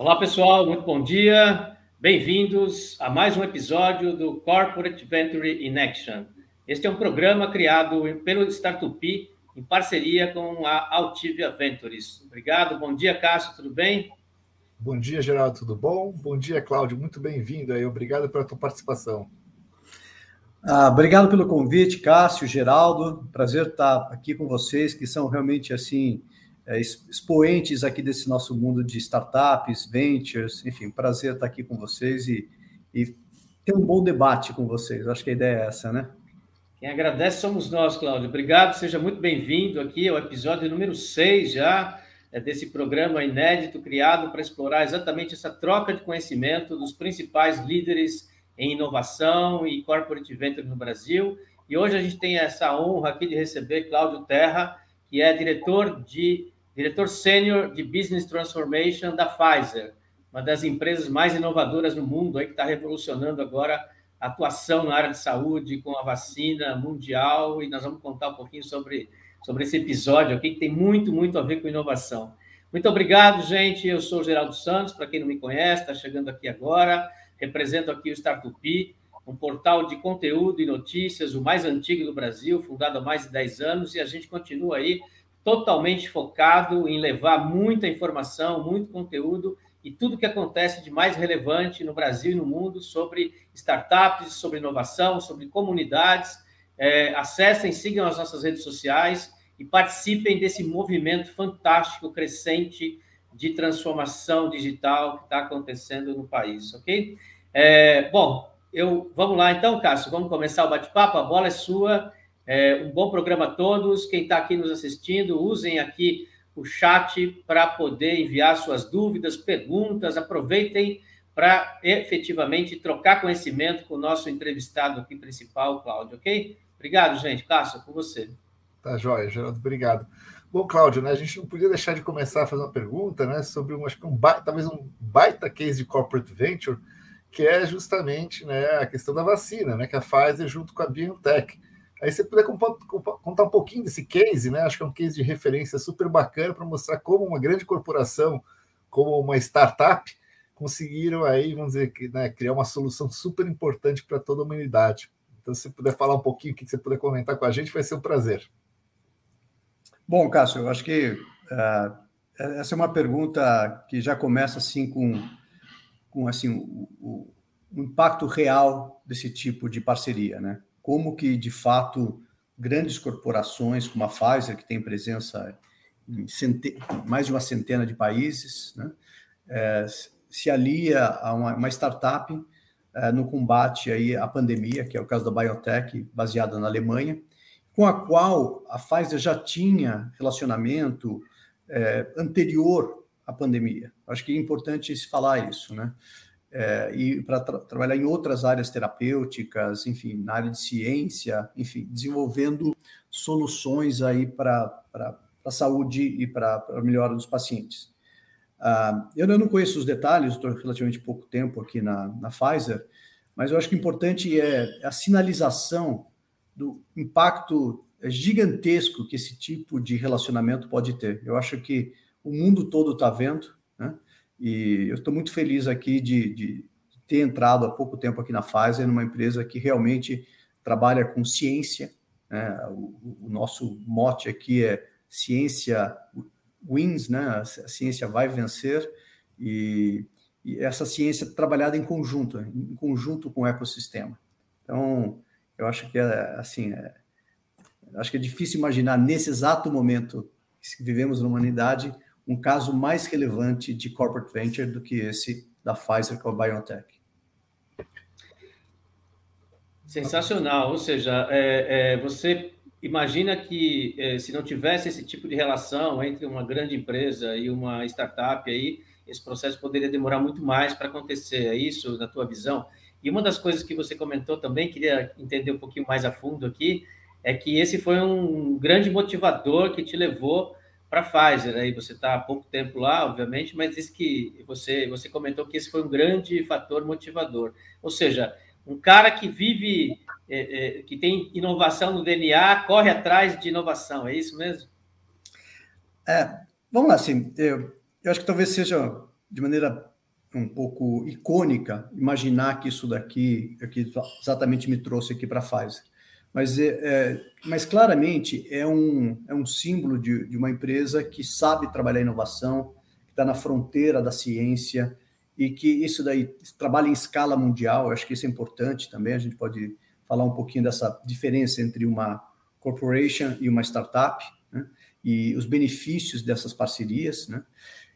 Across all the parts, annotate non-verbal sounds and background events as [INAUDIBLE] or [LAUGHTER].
Olá, pessoal, muito bom dia. Bem-vindos a mais um episódio do Corporate Venture in Action. Este é um programa criado pelo Startup em parceria com a Altivia Ventures. Obrigado, bom dia, Cássio, tudo bem? Bom dia, Geraldo, tudo bom? Bom dia, Cláudio, muito bem-vindo aí, obrigado pela tua participação. Ah, obrigado pelo convite, Cássio, Geraldo, prazer estar aqui com vocês, que são realmente, assim, expoentes aqui desse nosso mundo de startups, ventures, enfim, prazer estar aqui com vocês e, e ter um bom debate com vocês, acho que a ideia é essa, né? Quem agradece somos nós, Cláudio. Obrigado, seja muito bem-vindo aqui ao episódio número 6 já é, desse programa inédito criado para explorar exatamente essa troca de conhecimento dos principais líderes em inovação e corporate venture no Brasil. E hoje a gente tem essa honra aqui de receber Cláudio Terra, que é diretor de diretor sênior de Business Transformation da Pfizer, uma das empresas mais inovadoras no mundo, aí que está revolucionando agora a atuação na área de saúde com a vacina mundial. E nós vamos contar um pouquinho sobre sobre esse episódio aqui, que tem muito, muito a ver com inovação. Muito obrigado, gente. Eu sou o Geraldo Santos, para quem não me conhece, está chegando aqui agora. Represento aqui o Startup, um portal de conteúdo e notícias, o mais antigo do Brasil, fundado há mais de 10 anos, e a gente continua aí totalmente focado em levar muita informação, muito conteúdo e tudo que acontece de mais relevante no Brasil e no mundo sobre startups, sobre inovação, sobre comunidades é, acessem, sigam as nossas redes sociais e participem desse movimento fantástico, crescente de transformação digital que está acontecendo no país, ok? É, bom, eu vamos lá então, Cássio, vamos começar o bate-papo, a bola é sua. É, um bom programa a todos. Quem está aqui nos assistindo, usem aqui o chat para poder enviar suas dúvidas, perguntas, aproveitem para efetivamente trocar conhecimento com o nosso entrevistado aqui principal, Cláudio, ok? Obrigado, gente. Cássio, com você. Tá joia, Geraldo, obrigado. Bom, Cláudio, né, a gente não podia deixar de começar a fazer uma pergunta né, sobre um, acho que um talvez um baita case de corporate venture, que é justamente né, a questão da vacina, né, que a Pfizer junto com a BioNTech. Aí você puder contar um pouquinho desse case, né? Acho que é um case de referência super bacana para mostrar como uma grande corporação, como uma startup, conseguiram aí, vamos dizer, né, criar uma solução super importante para toda a humanidade. Então, se puder falar um pouquinho, o que você puder comentar com a gente, vai ser um prazer. Bom, Cássio, eu acho que uh, essa é uma pergunta que já começa assim com, com assim o, o, o, impacto real desse tipo de parceria, né? Como que de fato grandes corporações como a Pfizer, que tem presença em mais de uma centena de países, né? É, se alia a uma, uma startup é, no combate aí à pandemia, que é o caso da Biotech, baseada na Alemanha, com a qual a Pfizer já tinha relacionamento é, anterior à pandemia. Acho que é importante se falar isso, né? É, e para tra trabalhar em outras áreas terapêuticas, enfim, na área de ciência, enfim, desenvolvendo soluções aí para a saúde e para a melhora dos pacientes. Uh, eu não conheço os detalhes, estou relativamente pouco tempo aqui na, na Pfizer, mas eu acho que importante é a sinalização do impacto gigantesco que esse tipo de relacionamento pode ter. Eu acho que o mundo todo está vendo, né? E eu estou muito feliz aqui de, de, ter entrado há pouco tempo aqui na Pfizer, numa empresa que realmente trabalha com ciência. Né? O, o nosso mote aqui é ciência wins, né? A ciência vai vencer e, e, essa ciência trabalhada em conjunto, em conjunto com o ecossistema. Então, eu acho que é assim, é, acho que é difícil imaginar nesse exato momento que vivemos na humanidade um caso mais relevante de corporate venture do que esse da Pfizer com a BioNTech. Sensacional, ou seja, é, é, você imagina que eh, se não tivesse esse tipo de relação entre uma grande empresa e uma startup aí, esse processo poderia demorar muito mais para acontecer. É isso na tua visão? E uma das coisas que você comentou também, queria entender um pouquinho mais a fundo aqui, é que esse foi um grande motivador que te levou para a Pfizer. Aí você está há pouco tempo lá, obviamente, mas disse que você você comentou que esse foi um grande fator motivador. Ou seja, um cara que vive, é, é, que tem inovação no DNA, corre atrás de inovação, é isso mesmo? É, vamos lá, assim, eu, eu acho que talvez seja de maneira um pouco icônica imaginar que isso daqui, aqui exatamente me trouxe aqui para a Pfizer. Mas, é, é, mas claramente é um, é um símbolo de, de uma empresa que sabe trabalhar inovação, que está na fronteira da ciência e que isso daí trabalha em escala mundial. Eu acho que isso é importante também. A gente pode falar um pouquinho dessa diferença entre uma corporation e uma startup né? e os benefícios dessas parcerias. Né?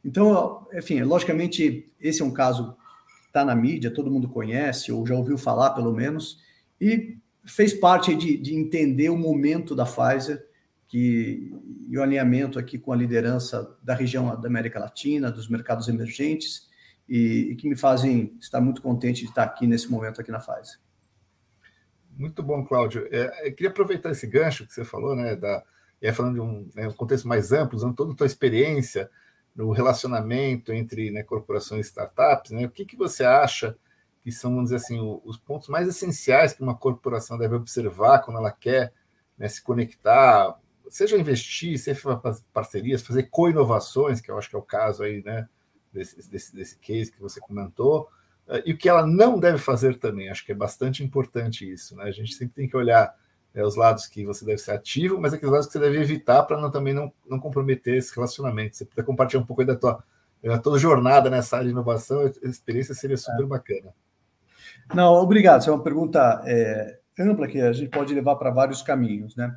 Então, enfim, logicamente, esse é um caso que está na mídia, todo mundo conhece, ou já ouviu falar, pelo menos, e fez parte de, de entender o momento da Pfizer que, e o alinhamento aqui com a liderança da região da América Latina, dos mercados emergentes, e, e que me fazem estar muito contente de estar aqui nesse momento aqui na Pfizer. Muito bom, Cláudio. É, eu queria aproveitar esse gancho que você falou, né, da, e falando de um, né, um contexto mais amplo, usando toda a tua experiência no relacionamento entre né, corporações e startups, né? O que, que você acha que são, vamos dizer assim, os pontos mais essenciais que uma corporação deve observar quando ela quer né, se conectar, seja investir, seja fazer parcerias, fazer co-inovações, que eu acho que é o caso aí, né, desse, desse, desse case que você comentou, eh, e o que ela não deve fazer também. Acho que é bastante importante isso, né? A gente sempre tem que olhar é, os lados que você deve ser ativo, mas aqueles lados que você deve evitar para não, também não, não comprometer esse relacionamento. Você puder compartilhar um pouco da tua, da tua jornada nessa área de inovação, a experiência seria super bacana. Não, obrigado. Essa é uma pergunta é, ampla que a gente pode levar para vários caminhos, né?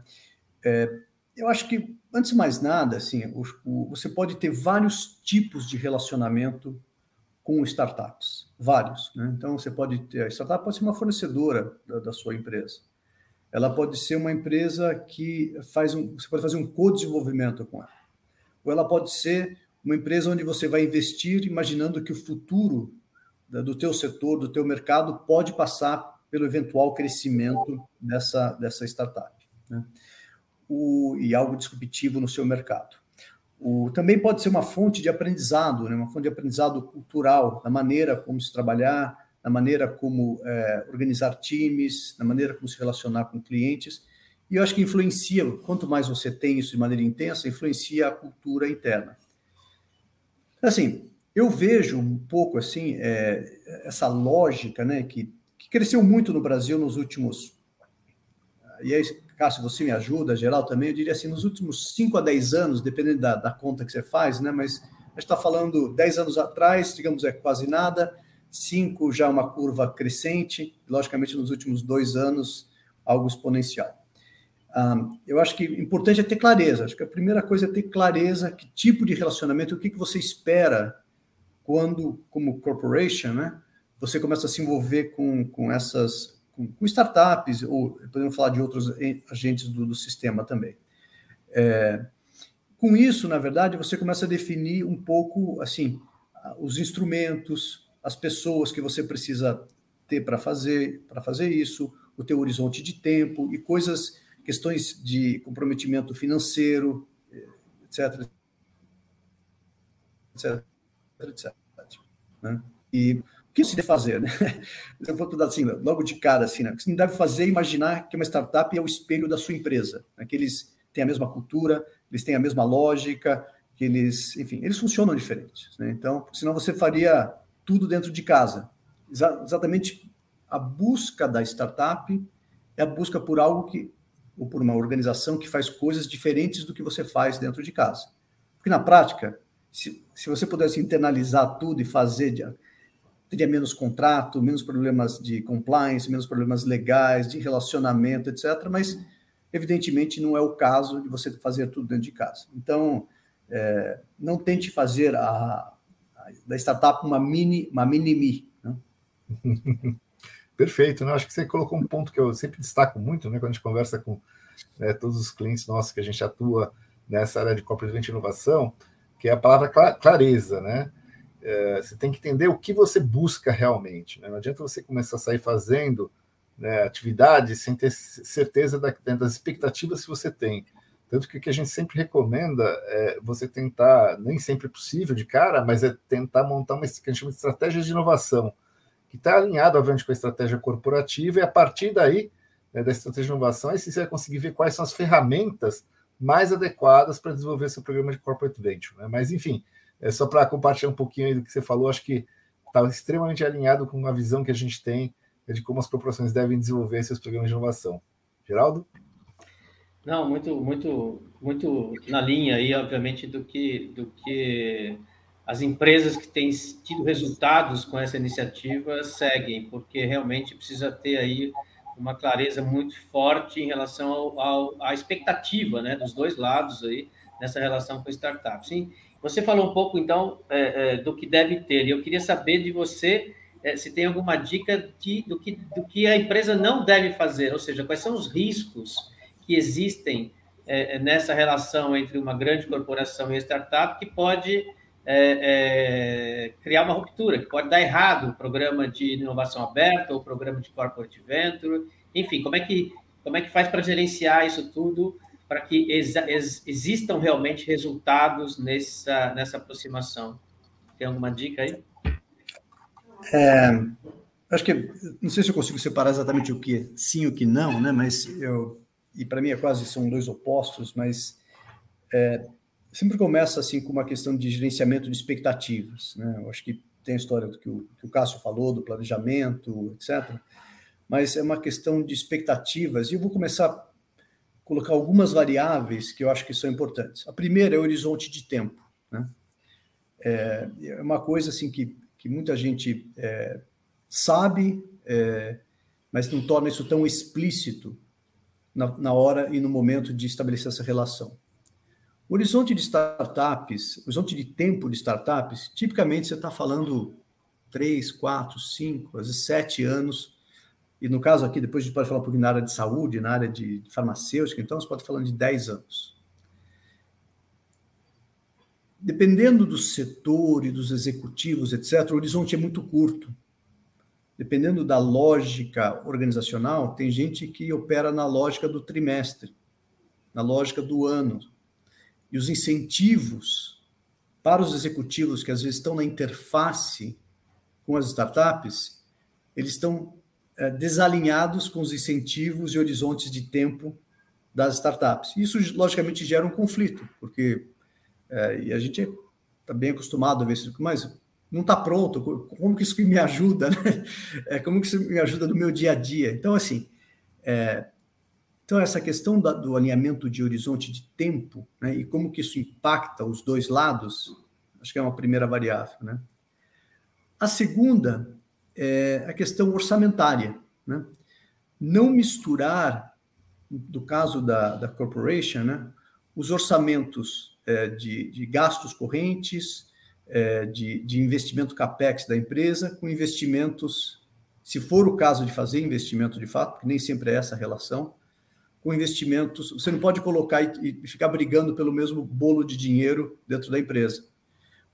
É, eu acho que, antes de mais nada, assim, o, o, você pode ter vários tipos de relacionamento com startups, vários. Né? Então, você pode ter, a startup pode ser uma fornecedora da, da sua empresa ela pode ser uma empresa que faz um, você pode fazer um co-desenvolvimento com ela. Ou ela pode ser uma empresa onde você vai investir imaginando que o futuro do teu setor, do teu mercado, pode passar pelo eventual crescimento dessa, dessa startup. Né? O, e algo disruptivo no seu mercado. O, também pode ser uma fonte de aprendizado, né? uma fonte de aprendizado cultural, da maneira como se trabalhar, na maneira como é, organizar times, na maneira como se relacionar com clientes. E eu acho que influencia, quanto mais você tem isso de maneira intensa, influencia a cultura interna. Assim, eu vejo um pouco assim é, essa lógica, né, que, que cresceu muito no Brasil nos últimos. E aí, Cássio, você me ajuda, geral também, eu diria assim, nos últimos 5 a 10 anos, dependendo da, da conta que você faz, né, mas a gente está falando 10 anos atrás, digamos, é quase nada, cinco já uma curva crescente, logicamente nos últimos dois anos algo exponencial. Um, eu acho que importante é ter clareza. Acho que a primeira coisa é ter clareza que tipo de relacionamento, o que, que você espera quando, como corporation, né, você começa a se envolver com, com essas com, com startups ou podemos falar de outros agentes do, do sistema também. É, com isso, na verdade, você começa a definir um pouco assim os instrumentos, as pessoas que você precisa ter para fazer para fazer isso, o teu horizonte de tempo e coisas, questões de comprometimento financeiro, etc, etc, etc. Né? E o que se deve fazer, né? [LAUGHS] Eu vou dar assim, logo de cara, assim, né? O que não deve fazer é imaginar que uma startup é o espelho da sua empresa, né? que eles têm a mesma cultura, eles têm a mesma lógica, que eles, enfim, eles funcionam diferentes, né? Então, senão você faria tudo dentro de casa. exatamente a busca da startup é a busca por algo que, ou por uma organização que faz coisas diferentes do que você faz dentro de casa. Porque na prática, se, se você pudesse internalizar tudo e fazer, teria menos contrato, menos problemas de compliance, menos problemas legais, de relacionamento, etc. Mas, evidentemente, não é o caso de você fazer tudo dentro de casa. Então, é, não tente fazer a, da startup uma mini, uma mini-me. Né? [LAUGHS] Perfeito, né? Acho que você colocou um ponto que eu sempre destaco muito, né? Quando a gente conversa com né, todos os clientes nossos que a gente atua nessa área de corporate inovação, que é a palavra clareza, né? É, você tem que entender o que você busca realmente. Né? Não adianta você começar a sair fazendo né, atividades sem ter certeza da, das expectativas que você tem. Tanto que o que a gente sempre recomenda é você tentar, nem sempre é possível de cara, mas é tentar montar uma que a gente chama de estratégia de inovação, que está alinhado, obviamente, com a estratégia corporativa, e a partir daí, né, da estratégia de inovação, aí você vai conseguir ver quais são as ferramentas mais adequadas para desenvolver seu programa de corporate venture. Né? Mas, enfim, é só para compartilhar um pouquinho aí do que você falou, acho que está extremamente alinhado com a visão que a gente tem de como as corporações devem desenvolver seus programas de inovação. Geraldo? Não, muito, muito, muito na linha aí, obviamente, do que, do que as empresas que têm tido resultados com essa iniciativa seguem, porque realmente precisa ter aí uma clareza muito forte em relação ao, ao, à expectativa né, dos dois lados aí nessa relação com startups. Sim, você falou um pouco, então, é, é, do que deve ter, e eu queria saber de você é, se tem alguma dica de, do, que, do que a empresa não deve fazer, ou seja, quais são os riscos que existem é, nessa relação entre uma grande corporação e startup que pode é, é, criar uma ruptura, que pode dar errado o programa de inovação aberta ou o programa de corporate venture, enfim, como é que, como é que faz para gerenciar isso tudo para que ex, ex, existam realmente resultados nessa, nessa aproximação? Tem alguma dica aí? É, acho que não sei se eu consigo separar exatamente o que sim e o que não, né? Mas eu e para mim é quase são dois opostos, mas é, sempre começa assim com uma questão de gerenciamento de expectativas, né? Eu acho que tem a história do que o, que o Cássio falou do planejamento, etc. Mas é uma questão de expectativas e eu vou começar a colocar algumas variáveis que eu acho que são importantes. A primeira é o horizonte de tempo, né? É, é uma coisa assim que, que muita gente é, sabe, é, mas não torna isso tão explícito na, na hora e no momento de estabelecer essa relação. O horizonte de startups, horizonte de tempo de startups, tipicamente você está falando três, quatro, cinco, às vezes sete anos. E no caso aqui, depois a gente pode falar um pouquinho na área de saúde, na área de farmacêutica, então você pode falar de 10 anos. Dependendo do setor e dos executivos, etc., o horizonte é muito curto dependendo da lógica organizacional, tem gente que opera na lógica do trimestre, na lógica do ano. E os incentivos para os executivos que às vezes estão na interface com as startups, eles estão é, desalinhados com os incentivos e horizontes de tempo das startups. Isso, logicamente, gera um conflito, porque é, e a gente está bem acostumado a ver isso, mas não está pronto, como que isso me ajuda, [LAUGHS] né? É, como que isso me ajuda no meu dia a dia? Então, assim, é, então essa questão da, do alinhamento de horizonte de tempo, né, e como que isso impacta os dois lados, acho que é uma primeira variável, né? A segunda é a questão orçamentária, né? Não misturar, do caso da, da corporation, né, os orçamentos é, de, de gastos correntes, é, de, de investimento capex da empresa com investimentos, se for o caso de fazer investimento de fato, porque nem sempre é essa a relação, com investimentos. Você não pode colocar e, e ficar brigando pelo mesmo bolo de dinheiro dentro da empresa,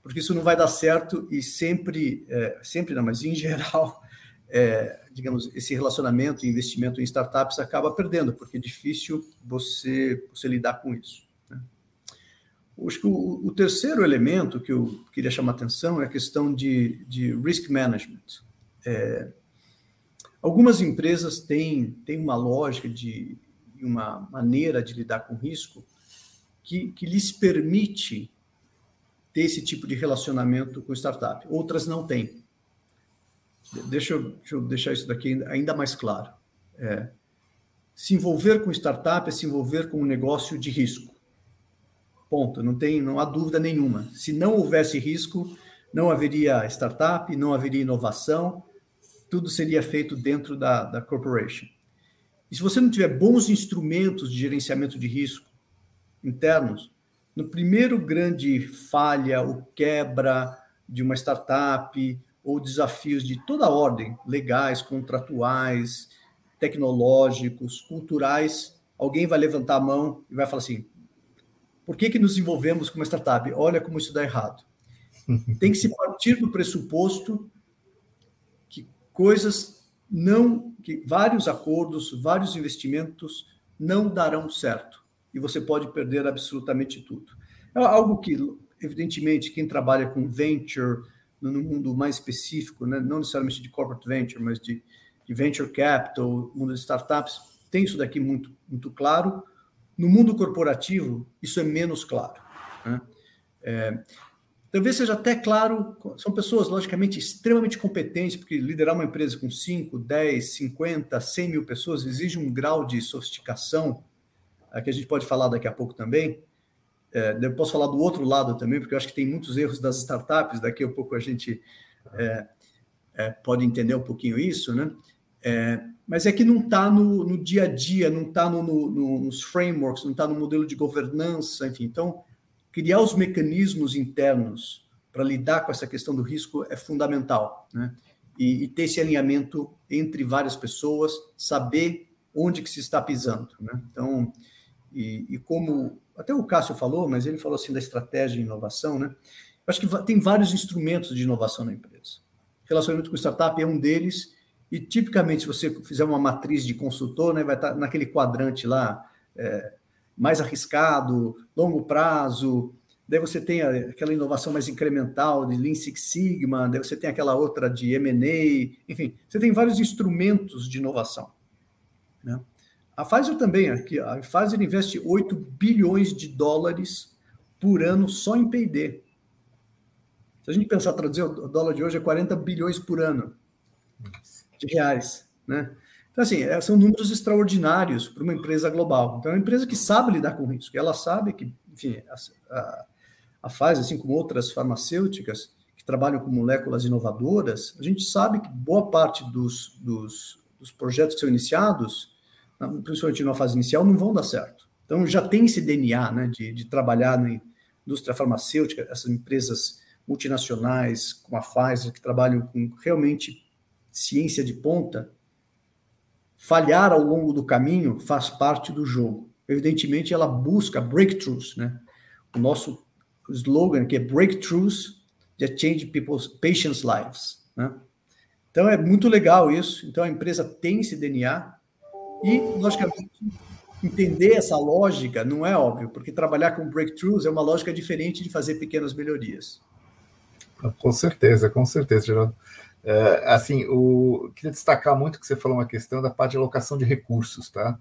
porque isso não vai dar certo e sempre, é, sempre não, mas em geral, é, digamos, esse relacionamento e investimento em startups acaba perdendo, porque é difícil você, você lidar com isso. Acho que o, terceiro elemento que eu queria chamar atenção é a questão de, de risk management. É, algumas empresas têm, têm uma lógica de uma maneira de lidar com risco que, que lhes permite ter esse tipo de relacionamento com startup. Outras não têm. Deixa eu, deixa eu deixar isso daqui ainda mais claro. É, se envolver com startup é se envolver com um negócio de risco. Ponto. Não tem, não há dúvida nenhuma. Se não houvesse risco, não haveria startup, não haveria inovação, tudo seria feito dentro da, da corporation. E se você não tiver bons instrumentos de gerenciamento de risco internos, no primeiro grande falha ou quebra de uma startup ou desafios de toda ordem, legais, contratuais, tecnológicos, culturais, alguém vai levantar a mão e vai falar assim: por que, que nos envolvemos com uma startup? Olha como isso dá errado. [LAUGHS] Tem que se partir do pressuposto que coisas não, que vários acordos, vários investimentos não darão certo e você pode perder absolutamente tudo. É algo que, evidentemente, quem trabalha com venture no mundo mais específico, né, não necessariamente de corporate venture, mas de, de venture capital, mundo de startups, tem isso daqui muito, muito claro no mundo corporativo, isso é menos claro. Né? É, talvez seja até claro, são pessoas, logicamente, extremamente competentes, porque liderar uma empresa com 5, 10, 50, 100 mil pessoas exige um grau de sofisticação, que a gente pode falar daqui a pouco também. É, eu posso falar do outro lado também, porque eu acho que tem muitos erros das startups, daqui a pouco a gente é, é, pode entender um pouquinho isso, né? Mas é que não está no, no, dia a dia, não está no, no, nos frameworks, não está no modelo de governança, enfim. Então, criar os mecanismos internos para lidar com essa questão do risco é fundamental, né? E, e, ter esse alinhamento entre várias pessoas, saber onde que se está pisando, né? Então, e, e como até o Cássio falou, mas ele falou assim da estratégia de inovação, né? Eu acho que tem vários instrumentos de inovação na empresa. Relacionamento com startup é um deles, e tipicamente, se você fizer uma matriz de consultor, né, vai estar naquele quadrante lá, é, mais arriscado, longo prazo, daí você tem aquela inovação mais incremental de Lean Six Sigma, daí você tem aquela outra de M&A, enfim, você tem vários instrumentos de inovação. Né? A Pfizer também, aqui, a Pfizer investe 8 bilhões de dólares por ano só em P&D. Se a gente pensar, traduzir o dólar de hoje é 40 bilhões por ano de reais, né? Então, assim, é, são números extraordinários para uma empresa global. Então, é uma empresa que sabe lidar com risco. Ela sabe que, enfim, a, a, a Pfizer, assim como outras farmacêuticas que trabalham com moléculas inovadoras, a gente sabe que boa parte dos, dos, dos projetos que são iniciados, principalmente na fase inicial, não vão dar certo. Então, já tem esse DNA né, de, de trabalhar na indústria farmacêutica, essas empresas multinacionais, como a Pfizer, que trabalham com realmente ciência de ponta, falhar ao longo do caminho faz parte do jogo. Evidentemente, ela busca breakthroughs, né? O nosso slogan que é breakthroughs that change people's patients' lives, né? Então é muito legal isso. Então a empresa tem esse DNA e, logicamente, entender essa lógica não é óbvio, porque trabalhar com breakthroughs é uma lógica diferente de fazer pequenas melhorias. Com certeza, com certeza, Geraldo. É, assim, o, queria destacar muito que você falou uma questão da parte de alocação de recursos, tá?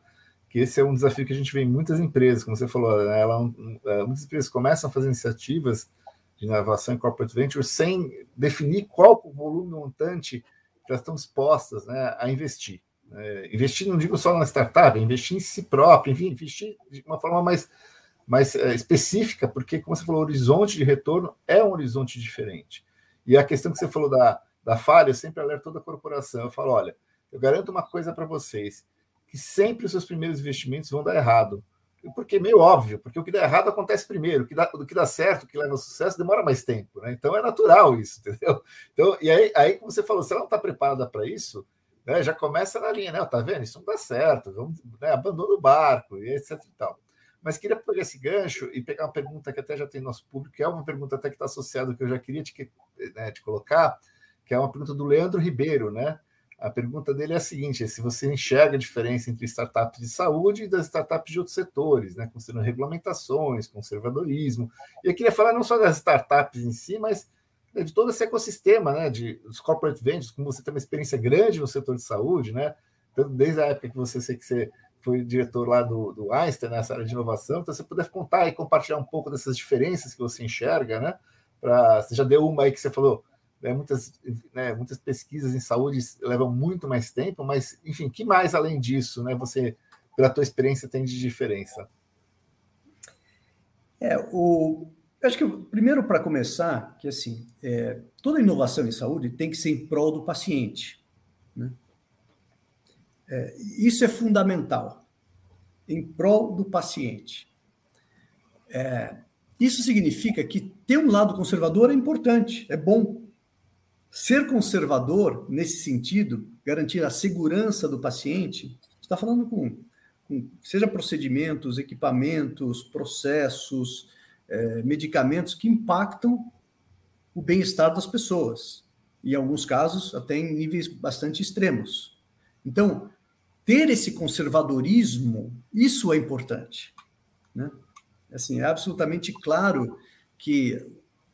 Que esse é um desafio que a gente vê em muitas empresas, como você falou, né? Ela, é, muitas empresas começam a fazer iniciativas de inovação em corporate venture sem definir qual o volume montante que elas estão dispostas né, a investir. É, investir, não digo só na startup, investir em si próprio, enfim, investir de uma forma mais, mais é, específica, porque, como você falou, o horizonte de retorno é um horizonte diferente. E a questão que você falou da, da falha, eu sempre alerto toda a corporação. Eu falo: olha, eu garanto uma coisa para vocês, que sempre os seus primeiros investimentos vão dar errado. Porque é meio óbvio, porque o que dá errado acontece primeiro, o que dá, o que dá certo, o que leva ao sucesso, demora mais tempo, né? Então é natural isso, [LAUGHS] entendeu? Então, e aí, aí como você falou, se ela não está preparada para isso, né, já começa na linha, né? Tá vendo? Isso não dá certo, vamos, né, abandona o barco, e etc e tal. Mas queria pegar esse gancho e pegar uma pergunta que até já tem nosso público, que é uma pergunta até que está associada que eu já queria te, né, te colocar, que é uma pergunta do Leandro Ribeiro, né? A pergunta dele é a seguinte: é se você enxerga a diferença entre startups de saúde e das startups de outros setores, né? Considerando regulamentações, conservadorismo. E eu queria falar não só das startups em si, mas né, de todo esse ecossistema, né? De, dos corporate ventures, como você tem uma experiência grande no setor de saúde, né? Então, desde a época que você sei que você foi diretor lá do, do Einstein, nessa área de inovação, então você puder contar e compartilhar um pouco dessas diferenças que você enxerga, né? Pra, você já deu uma aí que você falou né, muitas, né, muitas pesquisas em saúde levam muito mais tempo, mas, enfim, que mais além disso, né, você, pela tua experiência, tem de diferença? É, o, eu acho que, primeiro, para começar, que assim, é, toda inovação em saúde tem que ser em prol do paciente. Né? É, isso é fundamental, em prol do paciente. É, isso significa que ter um lado conservador é importante, é bom. Ser conservador, nesse sentido, garantir a segurança do paciente, está falando com, com, seja procedimentos, equipamentos, processos, é, medicamentos que impactam o bem-estar das pessoas. E, em alguns casos, até em níveis bastante extremos. Então, ter esse conservadorismo, isso é importante. Né? Assim, é absolutamente claro que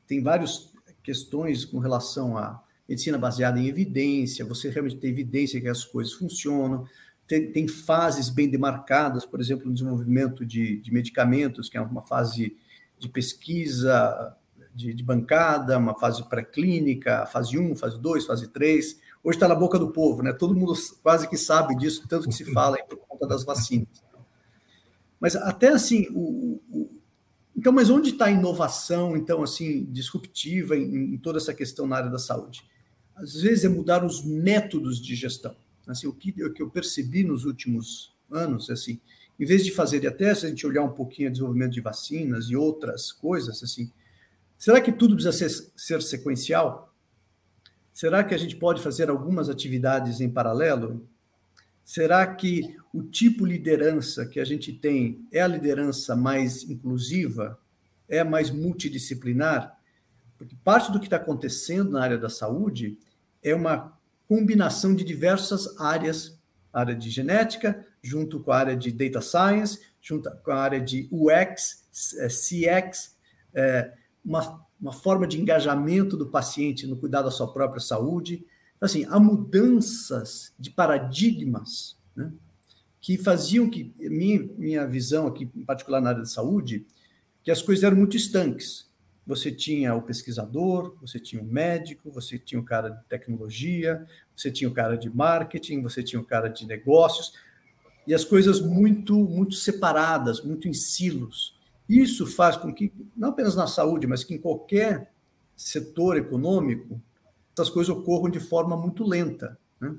tem várias questões com relação a medicina baseada em evidência, você realmente tem evidência que as coisas funcionam, tem, tem fases bem demarcadas, por exemplo, no desenvolvimento de, de, medicamentos, que é uma fase de pesquisa de, de bancada, uma fase pré-clínica, fase 1, fase 2, fase 3. Hoje está na boca do povo, né? Todo mundo quase que sabe disso, tanto que se fala por conta das vacinas. Mas até assim, o, o então, mas onde está a inovação, então, assim, disruptiva em, em, toda essa questão na área da saúde? Às vezes é mudar os métodos de gestão. Assim, o que, o que eu percebi nos últimos anos, assim, em vez de fazer, até se a gente olhar um pouquinho o desenvolvimento de vacinas e outras coisas, assim, será que tudo precisa ser, ser sequencial? Será que a gente pode fazer algumas atividades em paralelo? Será que o tipo de liderança que a gente tem é a liderança mais inclusiva, é mais multidisciplinar? Porque parte do que está acontecendo na área da saúde é uma combinação de diversas áreas, área de genética, junto com a área de data science, junto com a área de UX, é, CX, é, uma, uma forma de engajamento do paciente no cuidado da sua própria saúde. Então, assim, há mudanças de paradigmas né, que faziam que, minha, minha visão aqui, em particular na área de saúde, que as coisas eram muito estanques você tinha o pesquisador, você tinha o médico, você tinha o cara de tecnologia, você tinha o cara de marketing, você tinha o cara de negócios, e as coisas muito, muito separadas, muito em silos. Isso faz com que, não apenas na saúde, mas que em qualquer setor econômico, essas coisas ocorram de forma muito lenta. Né?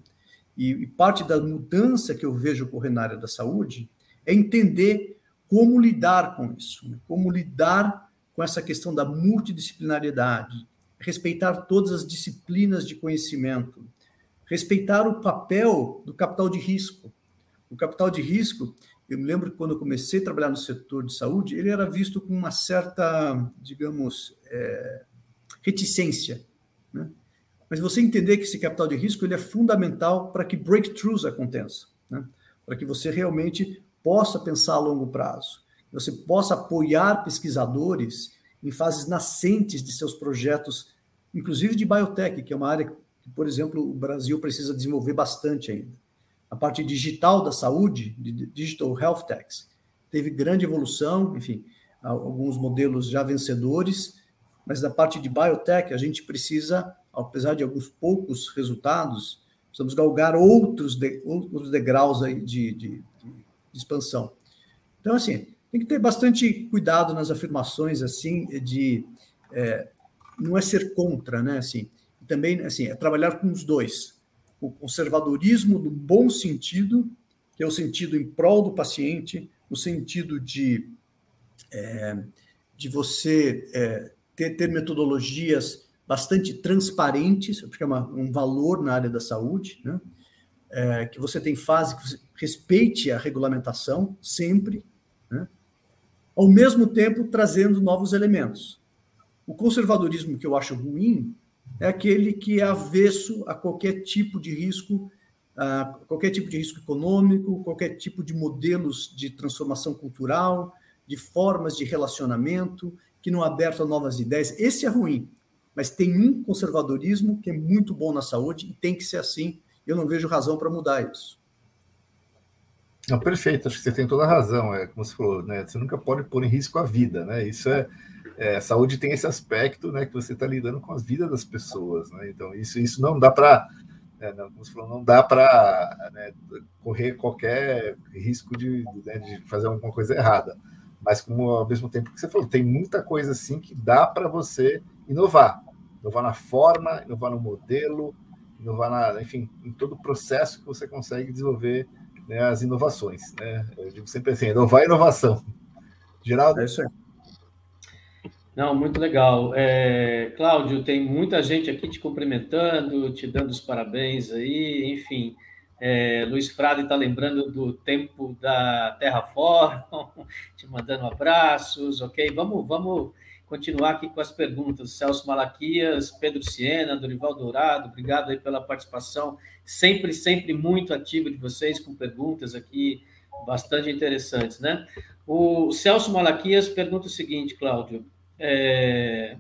E, e parte da mudança que eu vejo ocorrer na área da saúde é entender como lidar com isso, né? como lidar com essa questão da multidisciplinariedade, respeitar todas as disciplinas de conhecimento, respeitar o papel do capital de risco. O capital de risco, eu me lembro que quando eu comecei a trabalhar no setor de saúde, ele era visto com uma certa, digamos, é, reticência. Né? Mas você entender que esse capital de risco ele é fundamental para que breakthroughs aconteçam, né? para que você realmente possa pensar a longo prazo você possa apoiar pesquisadores em fases nascentes de seus projetos, inclusive de biotech, que é uma área que, por exemplo, o Brasil precisa desenvolver bastante ainda. A parte digital da saúde, de digital health techs, teve grande evolução, enfim, alguns modelos já vencedores, mas da parte de biotech a gente precisa, apesar de alguns poucos resultados, precisamos galgar outros, de, outros degraus aí de, de, de expansão. Então, assim, tem que ter bastante cuidado nas afirmações assim de é, não é ser contra, né? Assim, também assim é trabalhar com os dois, o conservadorismo no bom sentido, que é o sentido em prol do paciente, no sentido de é, de você é, ter, ter metodologias bastante transparentes, porque é uma, um valor na área da saúde, né? É, que você tem fase que você respeite a regulamentação sempre? Ao mesmo tempo trazendo novos elementos. O conservadorismo que eu acho ruim é aquele que é avesso a qualquer tipo de risco, qualquer tipo de risco econômico, qualquer tipo de modelos de transformação cultural, de formas de relacionamento, que não é aberto a novas ideias. Esse é ruim, mas tem um conservadorismo que é muito bom na saúde e tem que ser assim. Eu não vejo razão para mudar isso. Não, perfeito, acho que você tem toda a razão. É como você falou, né? Você nunca pode pôr em risco a vida, né? Isso é, é saúde tem esse aspecto, né? Que você está lidando com as vidas das pessoas, né? Então isso, isso não dá para, é, não, como você falou, não dá para né, correr qualquer risco de, né, de fazer alguma coisa errada. Mas como ao mesmo tempo que você falou, tem muita coisa assim que dá para você inovar, inovar na forma, inovar no modelo, inovar na, enfim, em todo o processo que você consegue desenvolver né, as inovações. Né? Eu digo sempre assim, inovar inovação. Geraldo? É isso aí. Não, muito legal. É, Cláudio, tem muita gente aqui te cumprimentando, te dando os parabéns aí, enfim. É, Luiz Frade está lembrando do tempo da Terra Fora, [LAUGHS] te mandando abraços, ok? Vamos, vamos continuar aqui com as perguntas. Celso Malaquias, Pedro Siena, Dorival Dourado, obrigado aí pela participação, sempre, sempre muito ativa de vocês, com perguntas aqui bastante interessantes, né? O Celso Malaquias pergunta o seguinte, Cláudio, é,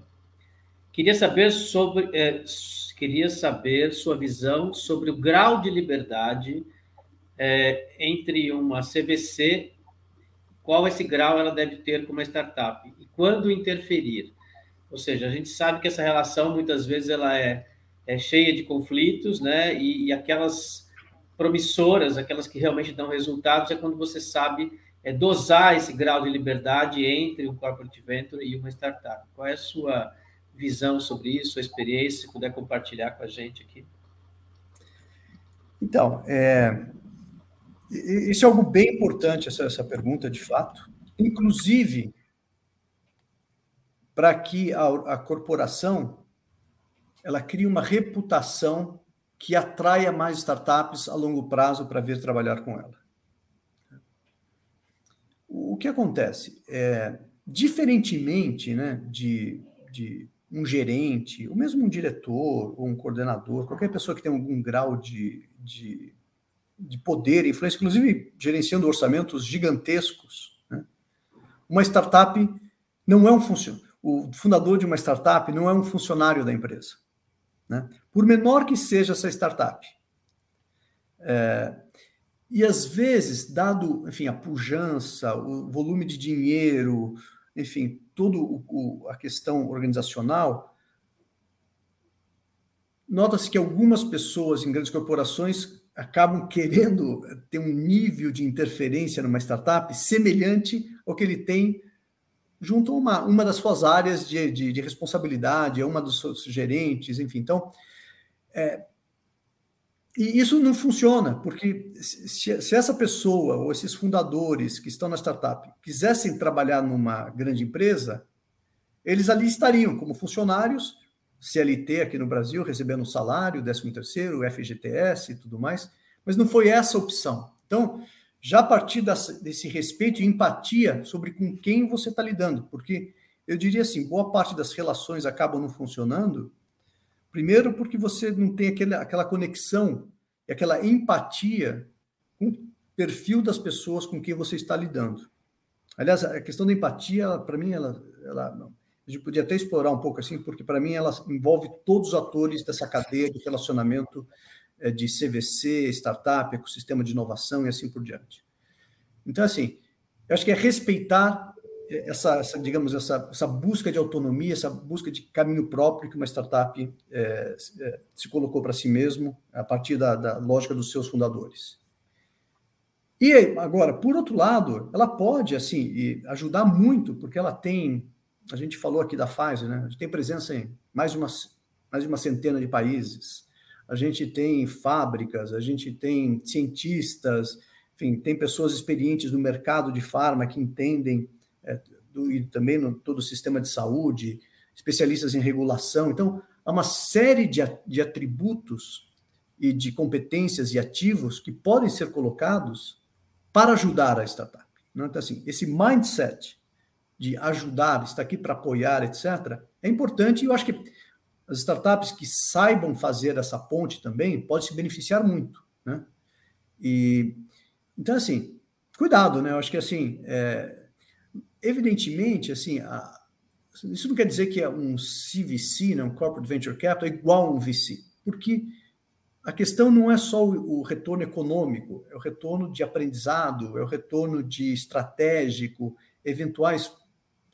queria saber sobre, é, queria saber sua visão sobre o grau de liberdade é, entre uma CVC qual esse grau ela deve ter como startup quando interferir. Ou seja, a gente sabe que essa relação muitas vezes ela é, é cheia de conflitos, né? E, e, aquelas promissoras, aquelas que realmente dão resultados, é quando você sabe é, dosar esse grau de liberdade entre um corporate venture e uma startup. Qual é a sua visão sobre isso, sua experiência, se puder compartilhar com a gente aqui? Então, é, isso é algo bem importante, essa, essa pergunta, de fato. Inclusive, para que a, a corporação ela crie uma reputação que atraia mais startups a longo prazo para vir trabalhar com ela. O que acontece? É, diferentemente né, de, de um gerente, ou mesmo um diretor, ou um coordenador, qualquer pessoa que tem algum grau de, de, de poder, influência, inclusive gerenciando orçamentos gigantescos, né, uma startup não é um funcionário o fundador de uma startup não é um funcionário da empresa. Né? Por menor que seja essa startup. É, e às vezes, dado enfim, a pujança, o volume de dinheiro, enfim, toda a questão organizacional, nota-se que algumas pessoas em grandes corporações acabam querendo ter um nível de interferência numa startup semelhante ao que ele tem junto a uma, uma das suas áreas de, de, de responsabilidade, a uma dos seus gerentes, enfim. Então, é, e isso não funciona, porque se, se, essa pessoa ou esses fundadores que estão na startup quisessem trabalhar numa grande empresa, eles ali estariam como funcionários, CLT aqui no Brasil, recebendo salário, 13 terceiro, FGTS e tudo mais, mas não foi essa a opção. Então, já a partir desse respeito e empatia sobre com quem você está lidando, porque eu diria assim, boa parte das relações acabam não funcionando, primeiro porque você não tem aquele, aquela conexão e aquela empatia com o perfil das pessoas com quem você está lidando. Aliás, a questão da empatia, para mim, ela, ela não. a gente podia até explorar um pouco assim, porque para mim ela envolve todos os atores dessa cadeia de relacionamento de CVC, startup, ecossistema de inovação e assim por diante. Então, assim, eu acho que é respeitar essa, essa digamos, essa, essa, busca de autonomia, essa busca de caminho próprio que uma startup é, é, se colocou para si mesmo a partir da, da, lógica dos seus fundadores. E agora, por outro lado, ela pode assim ajudar muito, porque ela tem, a gente falou aqui da Pfizer, né? A gente tem presença em mais uma, mais de uma centena de países a gente tem fábricas, a gente tem cientistas, enfim, tem pessoas experientes no mercado de farma que entendem é, do, e também no todo o sistema de saúde, especialistas em regulação. Então, há uma série de, de atributos e de competências e ativos que podem ser colocados para ajudar a startup. Não? Então, assim, esse mindset de ajudar, estar aqui para apoiar, etc., é importante e eu acho que as startups que saibam fazer essa ponte também podem se beneficiar muito, né? E então assim, cuidado, né? Eu acho que assim, é, evidentemente, assim, a, isso não quer dizer que é um CVC, né, um Corporate Venture Capital, é igual a um VC, porque a questão não é só o, o retorno econômico, é o retorno de aprendizado, é o retorno de estratégico, eventuais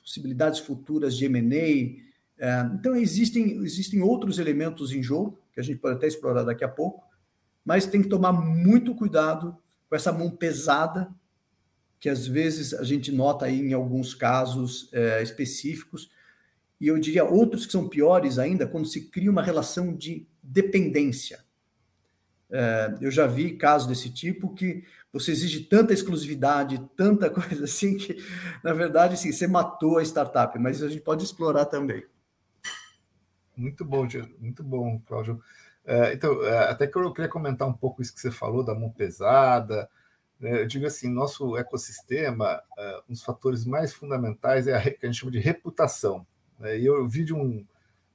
possibilidades futuras de M&A, então, existem, existem outros elementos em jogo, que a gente pode até explorar daqui a pouco, mas tem que tomar muito cuidado com essa mão pesada, que às vezes a gente nota aí em alguns casos é, específicos, e eu diria outros que são piores ainda, quando se cria uma relação de dependência. É, eu já vi casos desse tipo que você exige tanta exclusividade, tanta [LAUGHS] coisa assim, que, na verdade, assim, você matou a startup, mas a gente pode explorar também. Muito bom, muito bom, Cláudio. É, então, é, até que eu queria comentar um pouco isso que você falou da mão pesada. Né? Eu digo assim, nosso ecossistema, é, um dos fatores mais fundamentais é a que a gente chama de reputação. Né? E eu vi de um,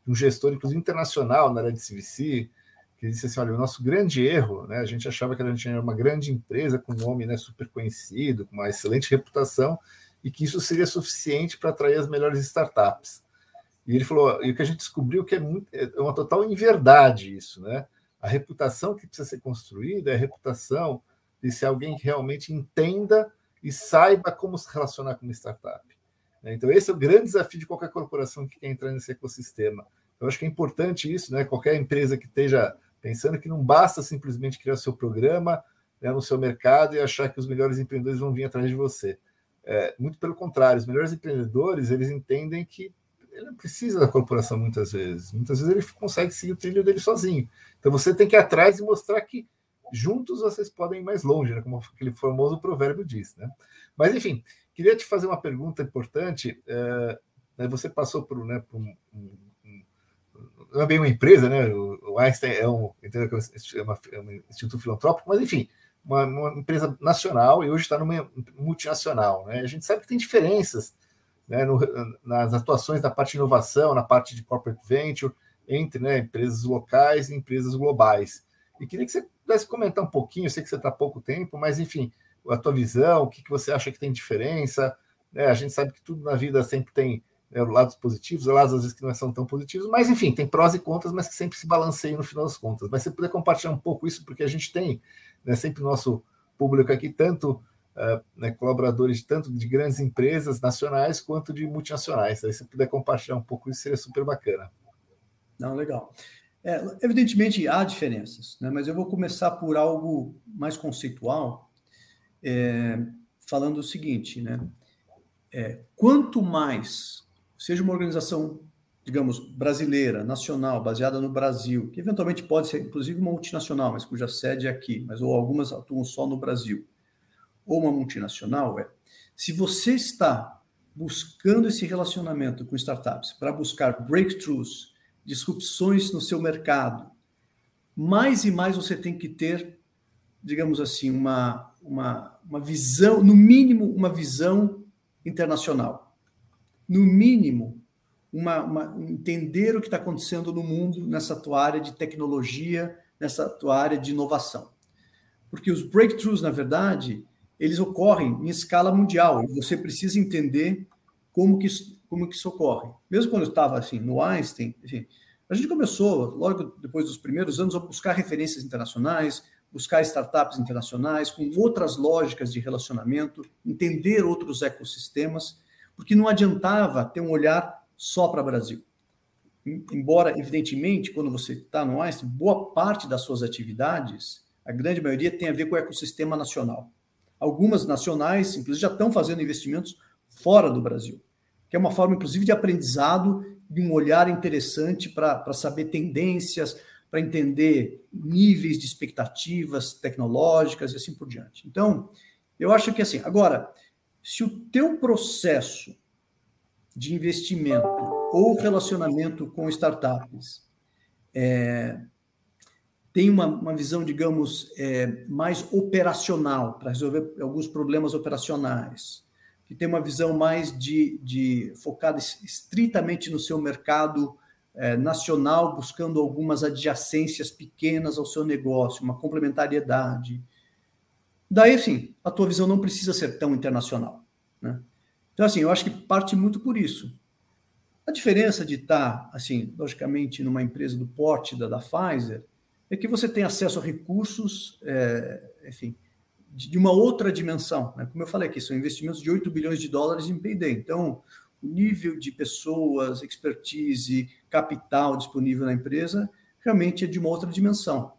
um gestor, inclusive internacional, na área de CVC, que disse assim, olha, o nosso grande erro, né, a gente achava que a gente era uma grande empresa com um nome né, super conhecido, com uma excelente reputação, e que isso seria suficiente para atrair as melhores startups. E ele falou, e o que a gente descobriu que é, muito, é uma total inverdade isso, né? A reputação que precisa ser construída é a reputação de ser alguém que realmente entenda e saiba como se relacionar com uma startup. Né? Então, esse é o grande desafio de qualquer corporação que quer entrar nesse ecossistema. Eu acho que é importante isso, né? Qualquer empresa que esteja pensando que não basta simplesmente criar seu programa né, no seu mercado e achar que os melhores empreendedores vão vir atrás de você. É, muito pelo contrário, os melhores empreendedores eles entendem que ele não precisa da corporação muitas vezes. Muitas vezes ele consegue seguir o trilho dele sozinho. Então você tem que ir atrás e mostrar que juntos vocês podem ir mais longe, né? como aquele famoso provérbio diz. Né? Mas, enfim, queria te fazer uma pergunta importante. É, né, você passou por, né, por um, um, Não é bem uma empresa, né? O, Einstein é um, é, uma, é um instituto filantrópico, mas, enfim, uma, uma empresa nacional e hoje está numa multinacional. Né? A gente sabe que tem diferenças né, no, nas atuações da parte de inovação, na parte de corporate venture, entre né, empresas locais e empresas globais. E queria que você pudesse comentar um pouquinho, eu sei que você está há pouco tempo, mas enfim, a tua visão, o que, que você acha que tem diferença. Né? A gente sabe que tudo na vida sempre tem né, lados positivos, lados às vezes que não são tão positivos, mas enfim, tem prós e contras, mas que sempre se balanceiam no final das contas. Mas se você puder compartilhar um pouco isso, porque a gente tem né, sempre nosso público aqui, tanto né, colaboradores tanto de grandes empresas nacionais quanto de multinacionais. Aí se puder compartilhar um pouco isso, seria super bacana. Não, legal. É, evidentemente há diferenças, né, mas eu vou começar por algo mais conceitual, é, falando o seguinte, né? É, quanto mais seja uma organização, digamos, brasileira, nacional, baseada no Brasil, que eventualmente pode ser inclusive uma multinacional, mas cuja sede é aqui, mas ou algumas atuam só no Brasil ou uma multinacional é se você está buscando esse relacionamento com startups para buscar breakthroughs, disrupções no seu mercado, mais e mais você tem que ter, digamos assim, uma, uma, uma visão, no mínimo, uma visão internacional. No mínimo, uma, uma, entender o que está acontecendo no mundo nessa tua área de tecnologia, nessa tua área de inovação. Porque os breakthroughs, na verdade, eles ocorrem em escala mundial. Você precisa entender como que isso, como que isso ocorre. Mesmo quando eu estava assim no Einstein, enfim, a gente começou logo depois dos primeiros anos a buscar referências internacionais, buscar startups internacionais com outras lógicas de relacionamento, entender outros ecossistemas, porque não adiantava ter um olhar só para o Brasil. Embora, evidentemente, quando você está no Einstein, boa parte das suas atividades, a grande maioria tem a ver com o ecossistema nacional. Algumas nacionais, inclusive, já estão fazendo investimentos fora do Brasil, que é uma forma, inclusive, de aprendizado, de um olhar interessante para saber tendências, para entender níveis de expectativas tecnológicas e assim por diante. Então, eu acho que assim, agora, se o teu processo de investimento ou relacionamento com startups é, tem uma, uma visão, digamos, é, mais operacional, para resolver alguns problemas operacionais, que tem uma visão mais de, de focada estritamente no seu mercado é, nacional, buscando algumas adjacências pequenas ao seu negócio, uma complementariedade. Daí, assim, a tua visão não precisa ser tão internacional. Né? Então, assim, eu acho que parte muito por isso. A diferença de estar, assim, logicamente, numa empresa do porte da, da Pfizer é que você tem acesso a recursos, é, enfim, de uma outra dimensão. Né? Como eu falei aqui, são investimentos de 8 bilhões de dólares em P&D. Então, o nível de pessoas, expertise, capital disponível na empresa realmente é de uma outra dimensão.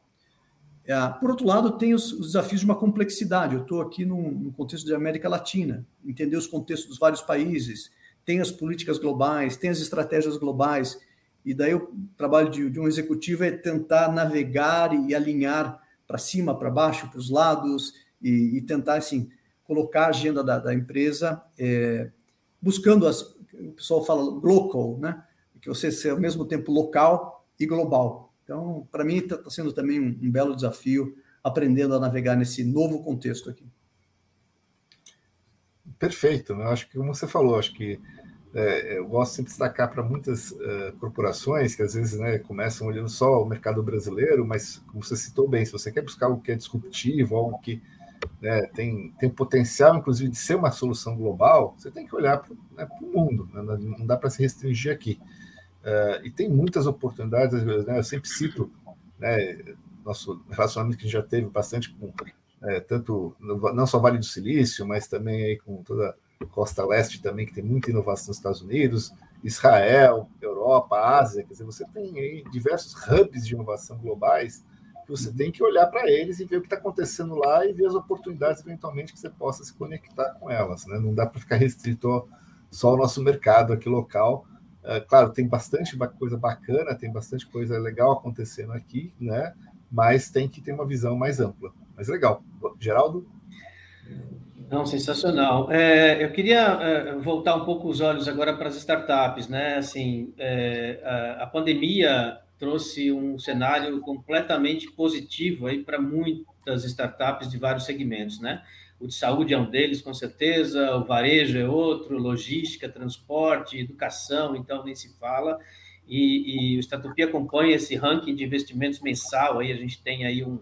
É, por outro lado, tem os, os, desafios de uma complexidade. Eu estou aqui num, contexto de América Latina, entender os contextos dos vários países, tem as políticas globais, tem as estratégias globais. E daí o trabalho de, de um executivo é tentar navegar e alinhar para cima, para baixo, para os lados, e, e, tentar, assim, colocar a agenda da, da empresa, é, buscando, as, o pessoal fala local, né? Que você ser ao mesmo tempo local e global. Então, para mim, está tá sendo também um, um belo desafio aprendendo a navegar nesse novo contexto aqui. Perfeito. Eu acho que, como você falou, acho que é, eu gosto sempre de destacar para muitas uh, corporações que às vezes né, começam olhando só o mercado brasileiro, mas como você citou bem, se você quer buscar algo que é disruptivo, algo que né, tem, tem potencial, inclusive, de ser uma solução global, você tem que olhar para né, o mundo, né, não dá para se restringir aqui. Uh, e tem muitas oportunidades, né, eu sempre cito né, nosso relacionamento que a gente já teve bastante com é, tanto não só Vale do Silício, mas também aí com toda Costa Leste também, que tem muita inovação nos Estados Unidos, Israel, Europa, Ásia, quer dizer, você tem aí diversos hubs de inovação globais que você tem que olhar para eles e ver o que está acontecendo lá e ver as oportunidades eventualmente que você possa se conectar com elas. Né? Não dá para ficar restrito só ao nosso mercado aqui local. É, claro, tem bastante coisa bacana, tem bastante coisa legal acontecendo aqui, né? Mas tem que ter uma visão mais ampla. Mas legal. Geraldo? Não, sensacional. É, eu queria é, voltar um pouco os olhos agora para as startups, né? Assim, é, a, a, pandemia trouxe um cenário completamente positivo aí para muitas startups de vários segmentos, né? O de saúde é um deles, com certeza, o varejo é outro, logística, transporte, educação, então nem se fala. E, e o Statupia acompanha esse ranking de investimentos mensal, aí a gente tem aí um,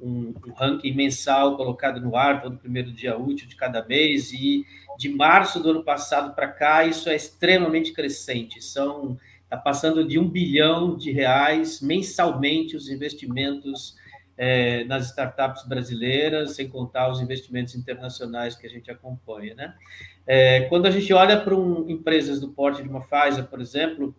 um, um, ranking mensal colocado no ar todo primeiro dia útil de cada mês, e de março do ano passado para cá, isso é extremamente crescente. São está passando de um bilhão de reais mensalmente os investimentos é, nas startups brasileiras, sem contar os investimentos internacionais que a gente acompanha. Né? É, quando a gente olha para um, empresas do porte de uma Pfizer, por exemplo,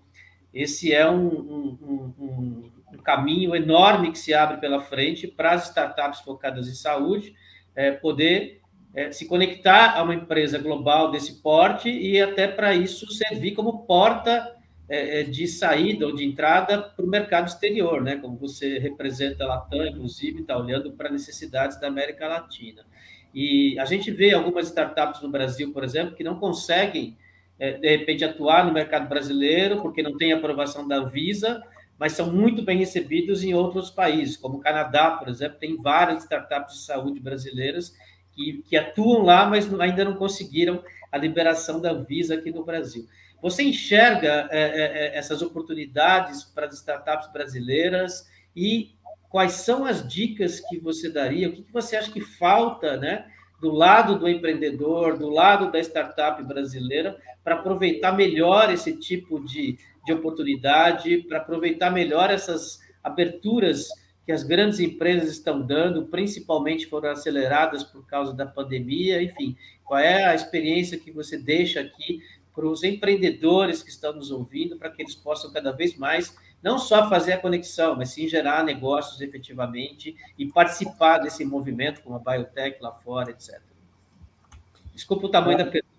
esse é um, um, um, um, caminho enorme que se abre pela frente para as startups focadas em saúde é, poder é, se conectar a uma empresa global desse porte e até para isso servir como porta é, é, de saída ou de entrada para o mercado exterior, né? Como você representa a Latam, inclusive, está olhando para necessidades da América Latina. E a gente vê algumas startups no Brasil, por exemplo, que não conseguem, é, de repente, atuar no mercado brasileiro porque não tem aprovação da Visa, mas são muito bem recebidos em outros países, como o Canadá, por exemplo, tem várias startups de saúde brasileiras que, que atuam lá, mas ainda não conseguiram a liberação da Visa aqui no Brasil. Você enxerga é, é, é, essas oportunidades para as startups brasileiras e quais são as dicas que você daria? O que, que você acha que falta, né? Do lado do empreendedor, do lado da startup brasileira, para aproveitar melhor esse tipo de, de oportunidade, para aproveitar melhor essas aberturas que as grandes empresas estão dando, principalmente foram aceleradas por causa da pandemia, enfim, qual é a experiência que você deixa aqui para os empreendedores que estão nos ouvindo, para que eles possam cada vez mais não só fazer a conexão, mas sim gerar negócios efetivamente e participar desse movimento como a biotech lá fora, etc. Desculpa o tamanho é. da pergunta.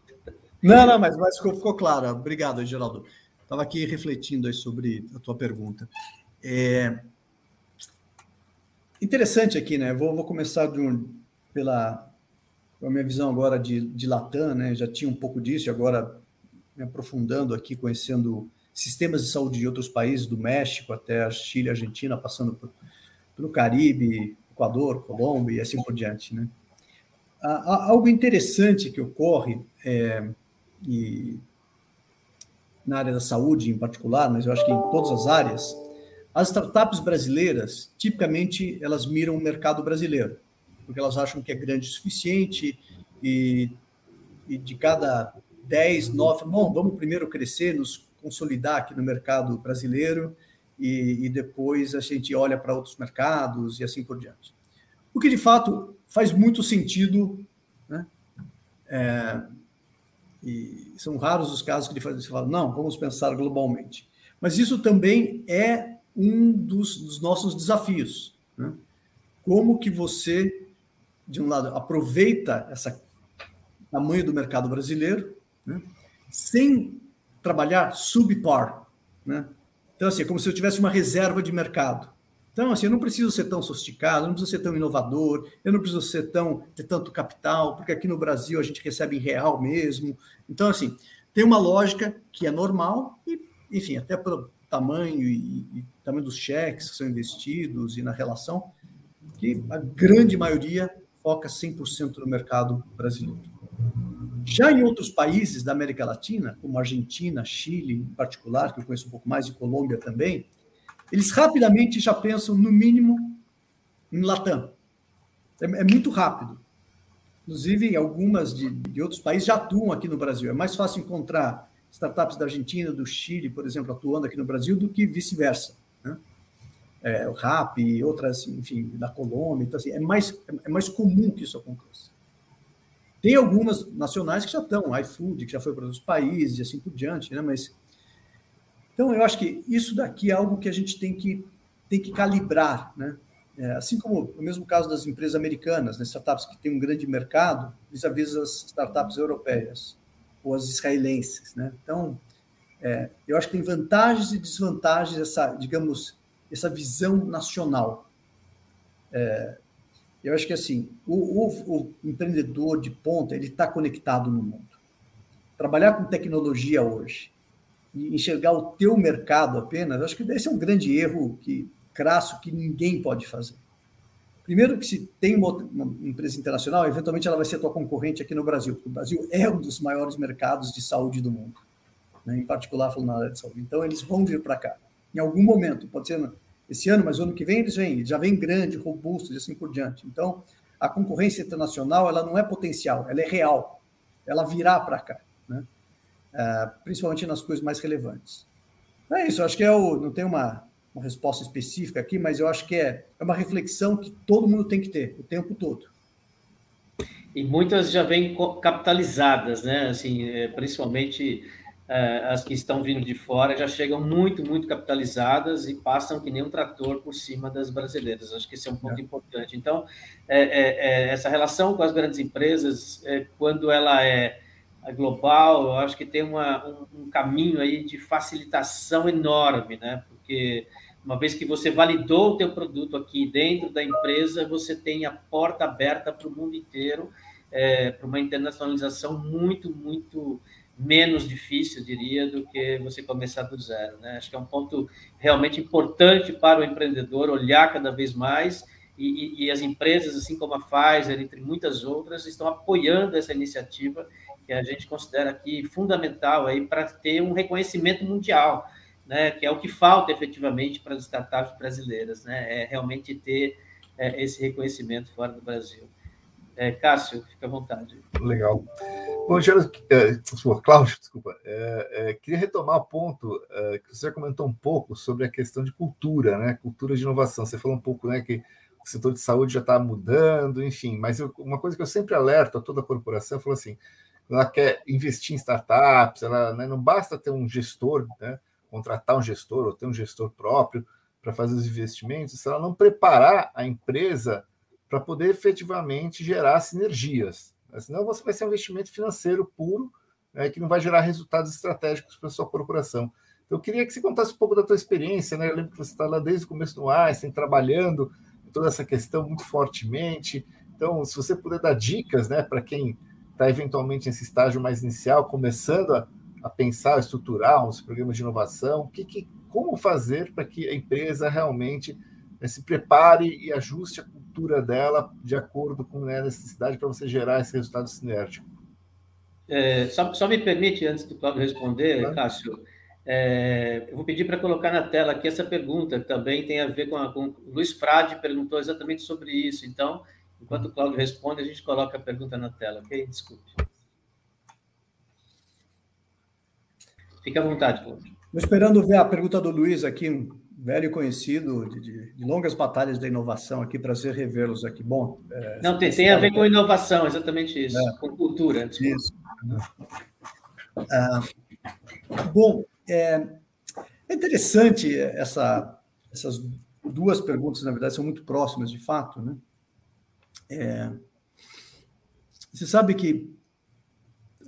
Não, não, mas, mas ficou, ficou claro. Obrigado, Geraldo. Estava aqui refletindo sobre a tua pergunta. É... Interessante aqui, né? Vou, vou começar um, pela, pela minha visão agora de, de Latam, né? Já tinha um pouco disso, agora me aprofundando aqui, conhecendo sistemas de saúde de outros países, do México até a Chile, Argentina, passando por, pelo Caribe, Equador, Colômbia e assim por diante. Né? Há, algo interessante que ocorre, é, e na área da saúde em particular, mas eu acho que em todas as áreas, as startups brasileiras, tipicamente, elas miram o mercado brasileiro, porque elas acham que é grande o suficiente e, e de cada 10, 9, bom, vamos primeiro crescer, nos consolidar aqui no mercado brasileiro e, e depois a gente olha para outros mercados e assim por diante. O que de fato faz muito sentido, né? É, e são raros os casos que você fala, não, vamos pensar globalmente. Mas isso também é um dos, dos nossos desafios. Né? Como que você, de um lado, aproveita essa tamanho do mercado brasileiro né? sem trabalhar subpar. Né? Então, assim, é como se eu tivesse uma reserva de mercado. Então, assim, eu não preciso ser tão sofisticado, não preciso ser tão inovador, eu não preciso ser tão, ter tanto capital, porque aqui no Brasil a gente recebe em real mesmo. Então, assim, tem uma lógica que é normal e, enfim, até pelo tamanho e, e tamanho dos cheques que são investidos e na relação, que a grande maioria foca 100% no mercado brasileiro. Já em outros países da América Latina, como Argentina, Chile em particular, que eu conheço um pouco mais, e Colômbia também, eles rapidamente já pensam, no mínimo, em Latam. É, é muito rápido. Inclusive, algumas de, de, outros países já atuam aqui no Brasil. É mais fácil encontrar startups da Argentina, do Chile, por exemplo, atuando aqui no Brasil, do que vice-versa. Né? É, o RAP outras, enfim, da Colômbia. Então, assim, é, mais, é mais comum que isso aconteça. Tem algumas nacionais que já estão, iFood, que já foi para outros países e assim por diante, né? Mas então eu acho que isso daqui é algo que a gente tem que tem que calibrar, né? É, assim como o mesmo caso das empresas americanas, né, startups que têm um grande mercado, vis-à-vis as startups europeias ou as israelenses, né? Então, é, eu acho que tem vantagens e desvantagens essa, digamos, essa visão nacional. É, eu acho que assim, o, o, o empreendedor de ponta ele está conectado no mundo. Trabalhar com tecnologia hoje e enxergar o teu mercado apenas, acho que esse é um grande erro que crasso que ninguém pode fazer. Primeiro que se tem uma, uma, empresa internacional, eventualmente ela vai ser tua concorrente aqui no Brasil, porque o Brasil é um dos maiores mercados de saúde do mundo, né? em particular falando na área de saúde. Então eles vão vir para cá. Em algum momento, pode ser esse ano, mas ano que vem eles vêm, já vêm grande, robustos e assim por diante. Então, a concorrência internacional ela não é potencial, ela é real. Ela virá para cá, né? É, principalmente nas coisas mais relevantes. É isso, acho que é o, não tem uma, uma resposta específica aqui, mas eu acho que é, é uma reflexão que todo mundo tem que ter o tempo todo. E muitas já vêm capitalizadas, né? Assim, é, principalmente as que estão vindo de fora já chegam muito, muito capitalizadas e passam que nem um trator por cima das brasileiras. Acho que esse é um ponto é. importante. Então, é, é, é essa relação com as grandes empresas, quando ela é global, eu acho que tem uma, um, um, caminho aí de facilitação enorme, né? Porque uma vez que você validou o teu produto aqui dentro da empresa, você tem a porta aberta para o mundo inteiro, é, para uma internacionalização muito, muito menos difícil, diria, do que você começar do zero. Né? Acho que é um ponto realmente importante para o empreendedor olhar cada vez mais e, e, e as empresas, assim como a Pfizer, entre muitas outras, estão apoiando essa iniciativa que a gente considera aqui fundamental para ter um reconhecimento mundial né, que é o que falta efetivamente para as startups brasileiras, né, é realmente ter é, esse reconhecimento fora do Brasil. É, Cássio, fica à vontade. Legal. Bom, Geraldo, é, Cláudio, desculpa, é, é, queria retomar o ponto que você já comentou um pouco sobre a questão de cultura, né, cultura de inovação. Você falou um pouco, né, que o setor de saúde já está mudando, enfim, mas eu, uma coisa que eu sempre alerto a toda a corporação, eu falo assim, ela quer investir em startups, ela né, não basta ter um gestor, né, contratar um gestor ou ter um gestor próprio para fazer os investimentos, se ela não preparar a empresa para poder efetivamente gerar sinergias. Né? Senão você vai ser um investimento financeiro puro, né, que não vai gerar resultados estratégicos para a sua corporação. Então, eu queria que você contasse um pouco da tua experiência, né? Eu lembro que você está lá desde o começo do Einstein, trabalhando toda essa questão muito fortemente. Então, se você puder dar dicas, né, para quem está eventualmente nesse estágio mais inicial, começando a, a pensar, a estruturar uns programas de inovação? Que, que, como fazer para que a empresa realmente né, se prepare e ajuste a cultura dela de acordo com né, a necessidade para você gerar esse resultado sinérgico? É, só, só, me permite, antes do Claudio responder, claro. Cássio, é, eu vou pedir para colocar na tela aqui essa pergunta, que também tem a ver com, a, com o Luiz Frade perguntou exatamente sobre isso. Então, enquanto o Claudio responde, a gente coloca a pergunta na tela, ok? Desculpe. Fique à vontade, Cláudio. Estou esperando ver a pergunta do Luiz aqui, velho conhecido de, de, de longas batalhas da inovação aqui, prazer revê-los aqui. Bom. É, Não, tem, tem a ver com inovação, exatamente isso, é, com cultura. Desculpa. Isso. Ah, bom, é, é interessante essa, essas duas perguntas, na verdade, são muito próximas, de fato, né? É, você sabe que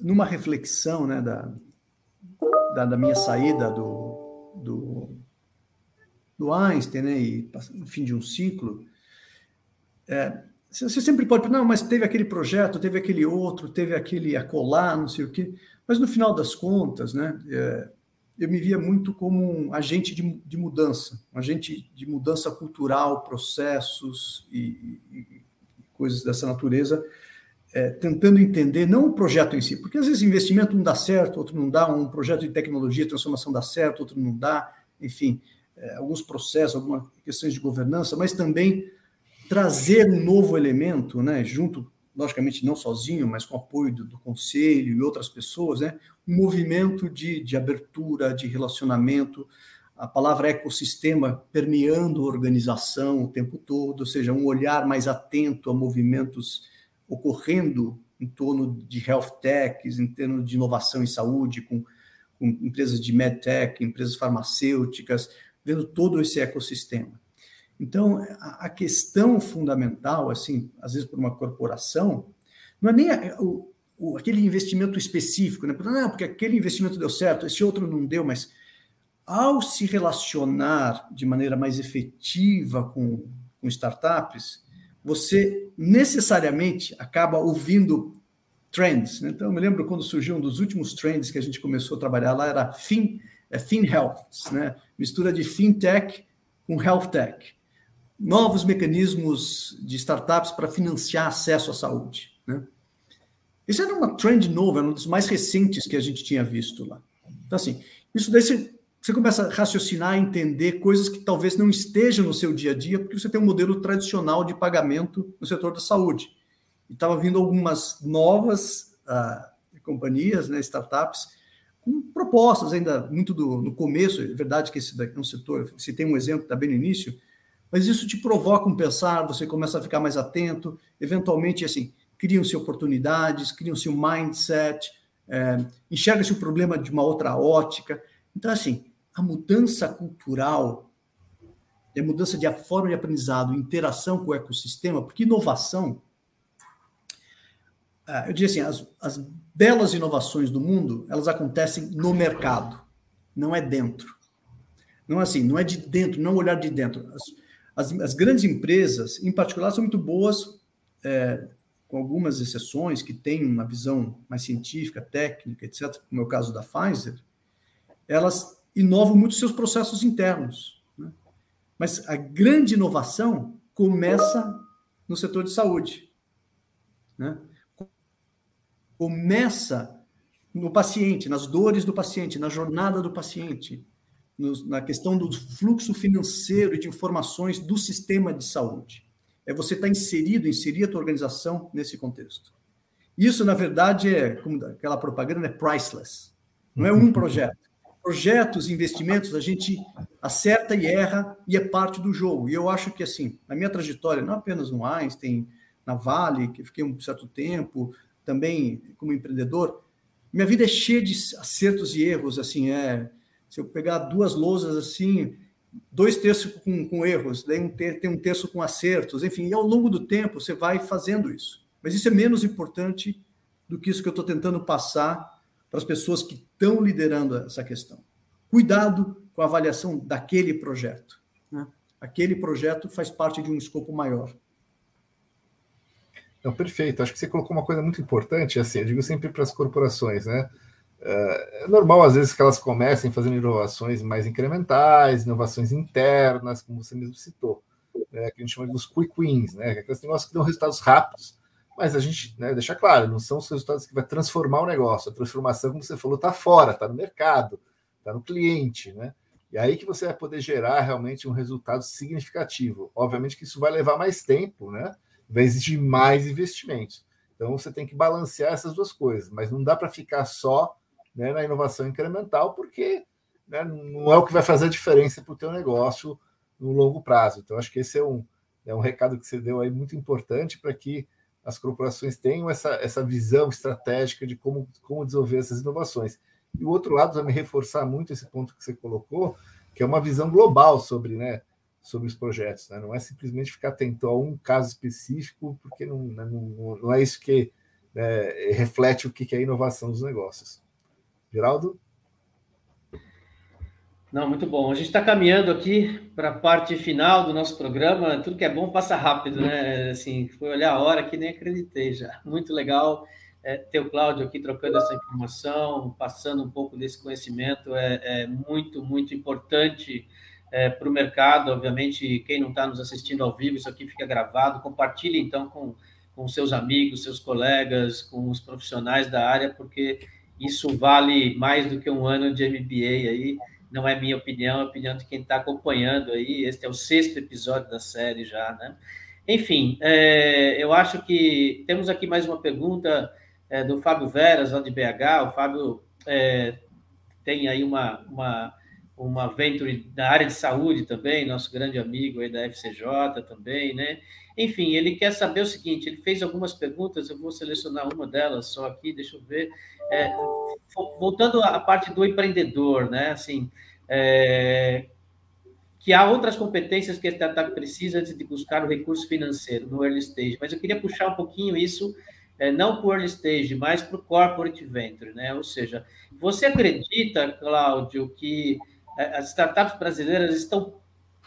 numa reflexão né, da, da, da minha saída do, do, do Einstein, né, e fim de um ciclo, é, você sempre pode, não, mas teve aquele projeto, teve aquele outro, teve aquele acolá, não sei o quê, mas no final das contas, né, é, eu me via muito como um agente de, de mudança, um agente de mudança cultural, processos e, e, e coisas dessa natureza, é, tentando entender não o projeto em si, porque às vezes investimento não dá certo, outro não dá, um projeto de tecnologia, transformação dá certo, outro não dá, enfim, é, alguns processos, algumas questões de governança, mas também trazer um novo elemento, né, junto, logicamente não sozinho, mas com apoio do, do conselho e outras pessoas, né, um movimento de, de abertura, de relacionamento, a palavra ecossistema permeando a organização o tempo todo, ou seja, um olhar mais atento a movimentos ocorrendo em torno de health techs, em torno de inovação em saúde, com, com empresas de medtech, empresas farmacêuticas, vendo todo esse ecossistema. Então, a, questão fundamental, assim, às vezes para uma corporação, não é nem a, o, o, aquele investimento específico, né? Não, porque aquele investimento deu certo, esse outro não deu, mas ao se relacionar de maneira mais efetiva com, com startups, você necessariamente acaba ouvindo trends. Né? Então, eu me lembro quando surgiu um dos últimos trends que a gente começou a trabalhar lá, era fin, é, FinHealth, né? Mistura de FinTech com HealthTech. Novos mecanismos de startups para financiar acesso à saúde. Né? Isso era uma trend nova, era um dos mais recentes que a gente tinha visto lá. Então, assim, isso daí você, você começa a raciocinar, entender coisas que talvez não estejam no seu dia a dia, porque você tem um modelo tradicional de pagamento no setor da saúde. E estava vindo algumas novas uh, companhias, né, startups, com propostas ainda muito do, no começo. É verdade que esse daqui é um setor, se tem um exemplo, está bem no início, mas isso te provoca um pensar, você começa a ficar mais atento, eventualmente, assim, criam-se oportunidades, criam-se um mindset, é, enxerga-se o problema de uma outra ótica. Então, assim, a mudança cultural, a mudança de forma de aprendizado, interação com o ecossistema, porque inovação, é, eu diria assim, as, as belas inovações do mundo, elas acontecem no mercado, não é dentro. Não é assim, não é de dentro, não olhar de dentro. As, as, as grandes empresas, em particular, são muito boas é, com algumas exceções, que têm uma visão mais científica, técnica, etc., como é o caso da Pfizer, elas inovam muito seus processos internos. Né? Mas a grande inovação começa no setor de saúde. Né? Começa no paciente, nas dores do paciente, na jornada do paciente, no, na questão do fluxo financeiro e de informações do sistema de saúde é você estar tá inserido, inserir a tua organização nesse contexto. Isso, na verdade, é como aquela propaganda é priceless. Não é um projeto. Projetos, investimentos, a gente acerta e erra e é parte do jogo. E eu acho que, assim, na minha trajetória, não apenas no Einstein, na Vale, que fiquei um certo tempo, também como empreendedor, minha vida é cheia de acertos e erros, assim, é... Se eu pegar duas lousas assim, dois terços com, com erros, daí um ter, tem um terço com acertos, enfim, e ao longo do tempo você vai fazendo isso. Mas isso é menos importante do que isso que eu estou tentando passar para as pessoas que estão liderando essa questão. Cuidado com a avaliação daquele projeto. Né? Aquele projeto faz parte de um escopo maior. Não, perfeito. Acho que você colocou uma coisa muito importante, assim, eu digo sempre para as corporações, né? É normal, às vezes, que elas comecem fazendo inovações mais incrementais, inovações internas, como você mesmo citou, né, que a gente chama de quick wins, né, aqueles negócios que dão resultados rápidos, mas a gente né, deixa claro, não são os resultados que vai transformar o negócio. A transformação, como você falou, está fora, está no mercado, está no cliente, né? E aí que você vai poder gerar realmente um resultado significativo. Obviamente que isso vai levar mais tempo, né? Vai exigir mais investimentos. Então você tem que balancear essas duas coisas, mas não dá para ficar só né, na inovação incremental, porque né, não é o que vai fazer a diferença para o teu negócio no longo prazo. Então, acho que esse é um, é um recado que você deu aí muito importante para que as corporações tenham essa, essa visão estratégica de como, como desenvolver essas inovações. E o outro lado vai me reforçar muito esse ponto que você colocou, que é uma visão global sobre, né, sobre os projetos. Né? Não é simplesmente ficar atento a um caso específico, porque não, né, não, não é isso que né, reflete o que é inovação dos negócios. Geraldo? Não, muito bom. A gente está caminhando aqui para a parte final do nosso programa. Tudo que é bom passa rápido, né? Assim, foi olhar a hora que nem acreditei já. Muito legal é, ter o Cláudio aqui trocando essa informação, passando um pouco desse conhecimento. É, é muito, muito importante é, para o mercado. Obviamente, quem não está nos assistindo ao vivo, isso aqui fica gravado. Compartilhe, então, com, com seus amigos, seus colegas, com os profissionais da área, porque isso vale mais do que um ano de MBA aí. Não é minha opinião, é a opinião de quem está acompanhando aí. Este é o sexto episódio da série já, né? Enfim, é, eu acho que temos aqui mais uma pergunta é, do Fábio Veras, lá de BH. O Fábio é, tem aí uma, uma, uma venture da área de saúde também, nosso grande amigo aí da FCJ também, né? Enfim, ele quer saber o seguinte: ele fez algumas perguntas, eu vou selecionar uma delas só aqui, deixa eu ver. É, voltando à parte do empreendedor, né? Assim, é, que há outras competências que a startup precisa antes de buscar o recurso financeiro no early stage, mas eu queria puxar um pouquinho isso é, não para o early stage, mas para o corporate venture, né? Ou seja, você acredita, Cláudio, que as startups brasileiras estão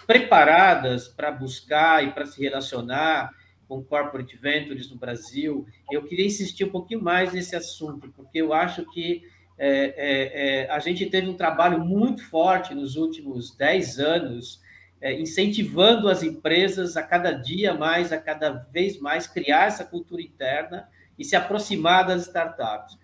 preparadas para buscar e para se relacionar com corporate ventures no Brasil? Eu queria insistir um pouquinho mais nesse assunto, porque eu acho que é, é, é, a gente teve um trabalho muito forte nos últimos 10 anos, é, incentivando as empresas a cada dia mais, a cada vez mais, criar essa cultura interna e se aproximar das startups.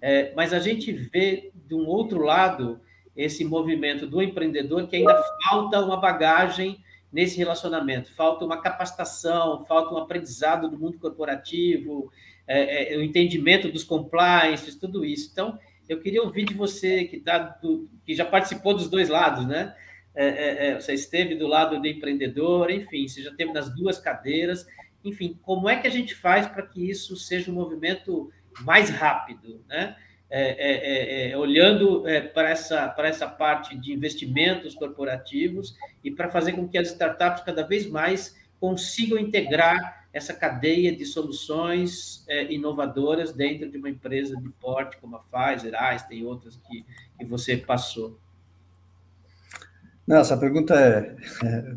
É, mas a gente vê, de um outro lado, esse movimento do empreendedor que ainda falta uma bagagem nesse relacionamento, falta uma capacitação, falta um aprendizado do mundo corporativo, é, é, o entendimento dos compliances, tudo isso. Então, eu queria ouvir de você que, tá do, que já participou dos dois lados, né? É, é, é você esteve do lado do empreendedor, enfim, você já esteve nas duas cadeiras enfim, como é que a gente faz para que isso seja um movimento mais rápido, né? É, é, é, é olhando é, para, essa, para essa parte de investimentos corporativos e para fazer com que as startups cada vez mais consigam integrar essa cadeia de soluções é, inovadoras dentro de uma empresa de porte como a Pfizer, Einstein e outras que, que você passou. Não, essa pergunta é,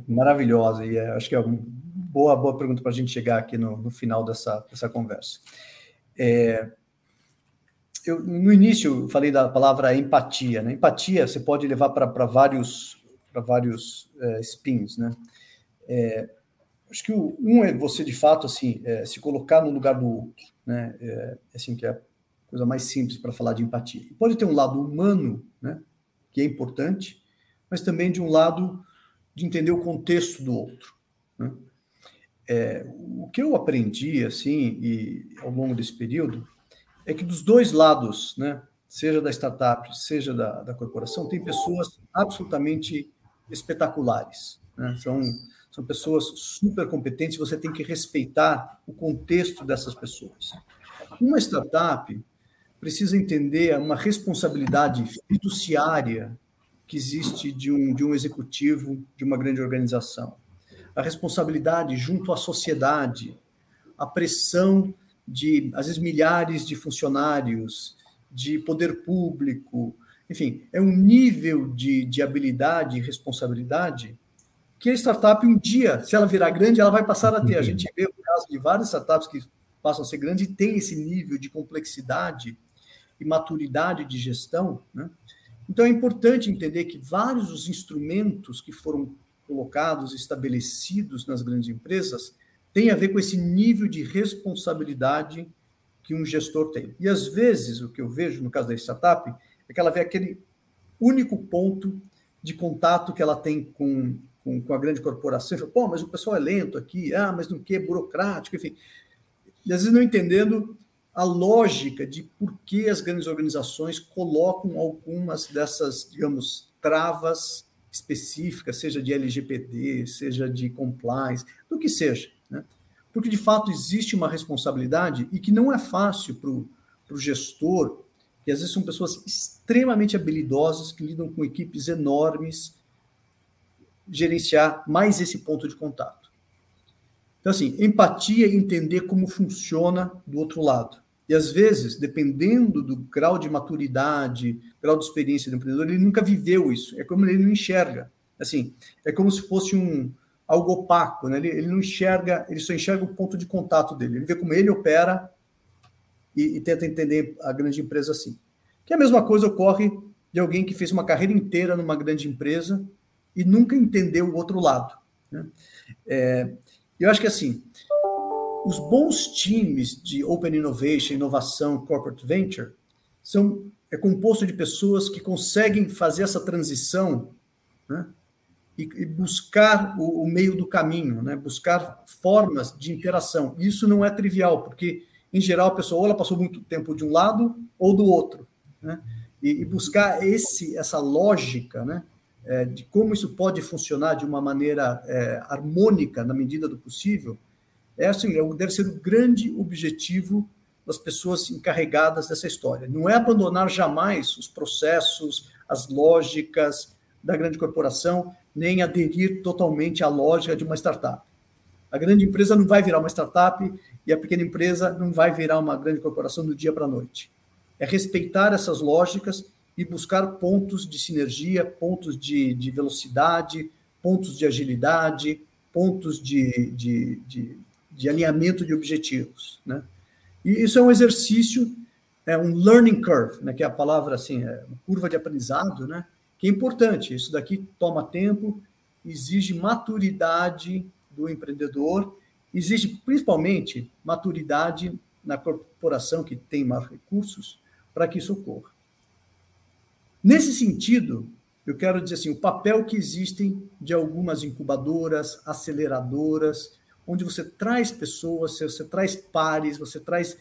maravilhosa e acho que é um boa, boa pergunta para a gente chegar aqui no, no final dessa, dessa conversa. É, eu, no início, eu falei da palavra empatia. Né? Empatia você pode levar para vários, pra vários é, spins. Né? É, acho que o, um é você, de fato, assim, é, se colocar no lugar do outro. Né? É, assim, que é a coisa mais simples para falar de empatia. Pode ter um lado humano, né? que é importante, mas também de um lado de entender o contexto do outro. Né? É, o que eu aprendi, assim, e ao longo desse período, é que dos dois lados, né, seja da startup, seja da, da corporação, tem pessoas absolutamente espetaculares. Né? São, são pessoas super competentes, você tem que respeitar o contexto dessas pessoas. Uma startup precisa entender uma responsabilidade fiduciária que existe de um, de um executivo de uma grande organização a responsabilidade junto à sociedade, a pressão de, às vezes, milhares de funcionários, de poder público, enfim, é um nível de, de habilidade e responsabilidade que a startup, um dia, se ela virar grande, ela vai passar a ter. A gente vê o caso de várias startups que passam a ser grandes e tem esse nível de complexidade e maturidade de gestão. Né? Então, é importante entender que vários dos instrumentos que foram colocados, estabelecidos nas grandes empresas, tem a ver com esse nível de responsabilidade que um gestor tem. E às vezes, o que eu vejo no caso da startup é que ela vê aquele único ponto de contato que ela tem com, com, com a grande corporação. Fala, Pô, mas o pessoal é lento aqui, ah, mas não que é burocrático, enfim. E às vezes não entendendo a lógica de por que as grandes organizações colocam algumas dessas, digamos, travas específica, seja de LGPD, seja de compliance, do que seja. Porque, de fato, existe uma responsabilidade e que não é fácil para o gestor, que às vezes são pessoas extremamente habilidosas, que lidam com equipes enormes, gerenciar mais esse ponto de contato. Então, assim, empatia e entender como funciona do outro lado. E às vezes, dependendo do grau de maturidade, grau de experiência do empreendedor, ele nunca viveu isso. É como ele não enxerga. Assim, é como se fosse um algo opaco, né? Ele, ele não enxerga, ele só enxerga o ponto de contato dele. Ele vê como ele opera e, e tenta entender a grande empresa assim. Que a mesma coisa ocorre de alguém que fez uma carreira inteira numa grande empresa e nunca entendeu o outro lado. Né? É, eu acho que assim, os bons times de Open Innovation, inovação, corporate venture, são é composto de pessoas que conseguem fazer essa transição né, e, buscar o, meio do caminho, né, buscar formas de interação. Isso não é trivial, porque, em geral, a pessoa ou ela passou muito tempo de um lado ou do outro. Né, e, e buscar esse, essa lógica né, é, de como isso pode funcionar de uma maneira é, harmônica na medida do possível, é assim, é deve ser o grande objetivo das pessoas encarregadas dessa história. Não é abandonar jamais os processos, as lógicas da grande corporação, nem aderir totalmente à lógica de uma startup. A grande empresa não vai virar uma startup e a pequena empresa não vai virar uma grande corporação do dia para a noite. É respeitar essas lógicas e buscar pontos de sinergia, pontos de, de velocidade, pontos de agilidade, pontos de, de, de, de alinhamento de objetivos. Né? E isso é um exercício, é um learning curve, né, que é a palavra assim, é curva de aprendizado, né, que é importante. Isso daqui toma tempo, exige maturidade do empreendedor, exige principalmente maturidade na corporação que tem mais recursos para que isso ocorra. Nesse sentido, eu quero dizer assim, o papel que existem de algumas incubadoras, aceleradoras, onde você traz pessoas, você traz pares, você traz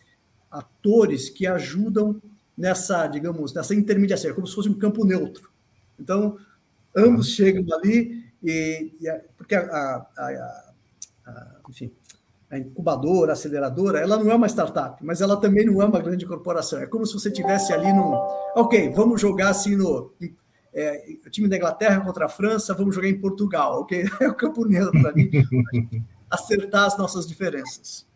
atores que ajudam nessa, digamos, nessa intermediação, é como se fosse um campo neutro. Então, ambos chegam ali e, e porque a, a, a, a, enfim, a incubadora, a aceleradora, ela não é uma startup, mas ela também não é uma grande corporação. É como se você tivesse ali num, ok, vamos jogar assim no é, time da Inglaterra contra a França, vamos jogar em Portugal, ok? [LAUGHS] É o campo neutro ali, acertar as nossas diferenças.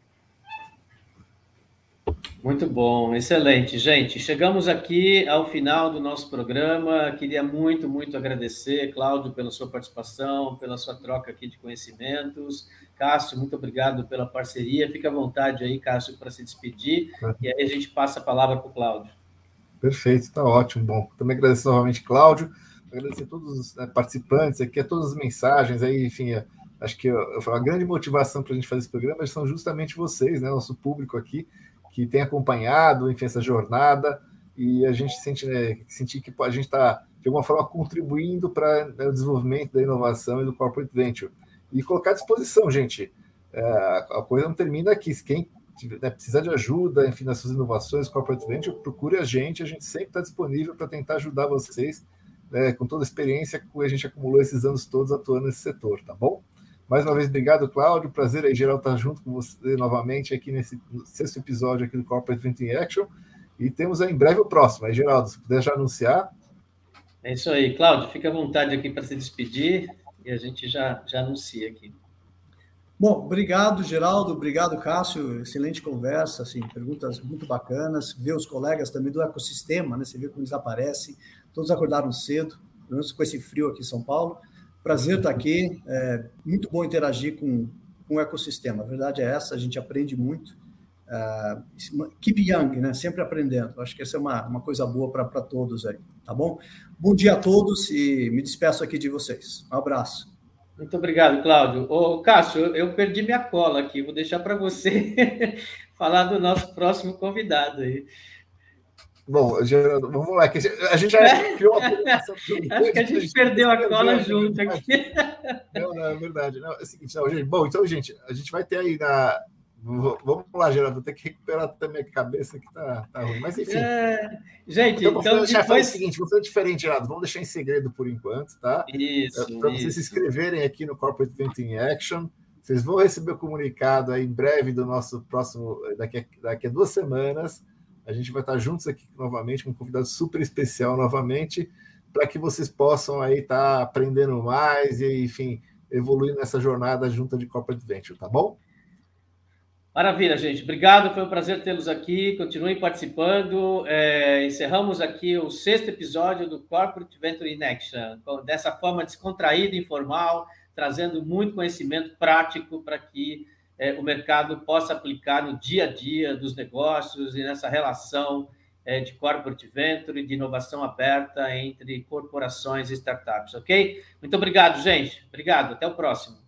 Muito bom, excelente. Gente, chegamos aqui ao final do nosso programa. Queria muito, muito agradecer, Cláudio, pela sua participação, pela sua troca aqui de conhecimentos. Cássio, muito obrigado pela parceria. Fique à vontade aí, Cássio, para se despedir. E aí a gente passa a palavra para o Cláudio. Perfeito, está ótimo. Bom, também agradecer novamente, Cláudio. Agradecer a todos os né, participantes aqui, a todas as mensagens aí, enfim. Acho que a grande motivação para a gente fazer esse programa são justamente vocês, né, nosso público aqui que tem acompanhado, enfim, essa jornada, e a gente sente, né, sentir que a gente está, de alguma forma, contribuindo para né, o desenvolvimento da inovação e do corporate venture. E colocar à disposição, gente. É, a coisa não termina aqui. Quem né, precisar de ajuda, enfim, nas suas inovações, corporate venture, procure a gente. A gente sempre está disponível para tentar ajudar vocês, né, com toda a experiência que a gente acumulou esses anos todos atuando nesse setor, tá bom? Mais uma vez, obrigado, Cláudio. Prazer aí, geral, estar junto com você novamente aqui nesse sexto episódio aqui do Corporate Venture in Action. E temos aí em breve o próximo. Aí, Geraldo, se puder já anunciar. É isso aí, Cláudio. Fica à vontade aqui para se despedir e a gente já, já anuncia aqui. Bom, obrigado, Geraldo. Obrigado, Cássio. Excelente conversa, assim, perguntas muito bacanas. Ver os colegas também do ecossistema, né? Você vê como eles aparecem. Todos acordaram cedo, pelo menos com esse frio aqui em São Paulo. Prazer estar aqui. É muito bom interagir com, com o ecossistema. A verdade é essa, a gente aprende muito. Uh, keep young, né? Sempre aprendendo. Acho que essa é uma, uma coisa boa para todos aí, tá bom? Bom dia a todos e me despeço aqui de vocês. Um abraço. Muito obrigado, Cláudio. Ô, Cássio, eu perdi minha cola aqui, vou deixar para você [LAUGHS] falar do nosso próximo convidado aí. Bom, Geraldo, vamos lá, que a gente já é. criou uma Acho que a gente perdeu a cola junto aqui. Não, não, é verdade. Não, é o seguinte, não, gente, bom, então, gente, a gente vai ter aí na. Vamos lá, Geraldo, vou ter que recuperar também a cabeça que tá, tá ruim. Mas enfim. É... Gente, então, então depois... o seguinte, vou fazer diferente, Geraldo. Vamos deixar em segredo por enquanto, tá? Isso. Para vocês se inscreverem aqui no Corporate Venting Action. Vocês vão receber o comunicado aí em breve do nosso próximo, daqui a, daqui a duas semanas a gente vai estar juntos aqui novamente, com um convidado super especial novamente, para que vocês possam aí estar aprendendo mais e, enfim, evoluir nessa jornada junta de Corporate Venture, tá bom? Maravilha, gente. Obrigado, foi um prazer tê-los aqui. Continuem participando. É, encerramos aqui o sexto episódio do Corporate Venture in Action, dessa forma descontraída, informal, trazendo muito conhecimento prático para que é, o mercado possa aplicar no dia a dia dos negócios e nessa relação é, de corporate venture e de inovação aberta entre corporações e startups, ok? Muito obrigado, gente. Obrigado. Até o próximo.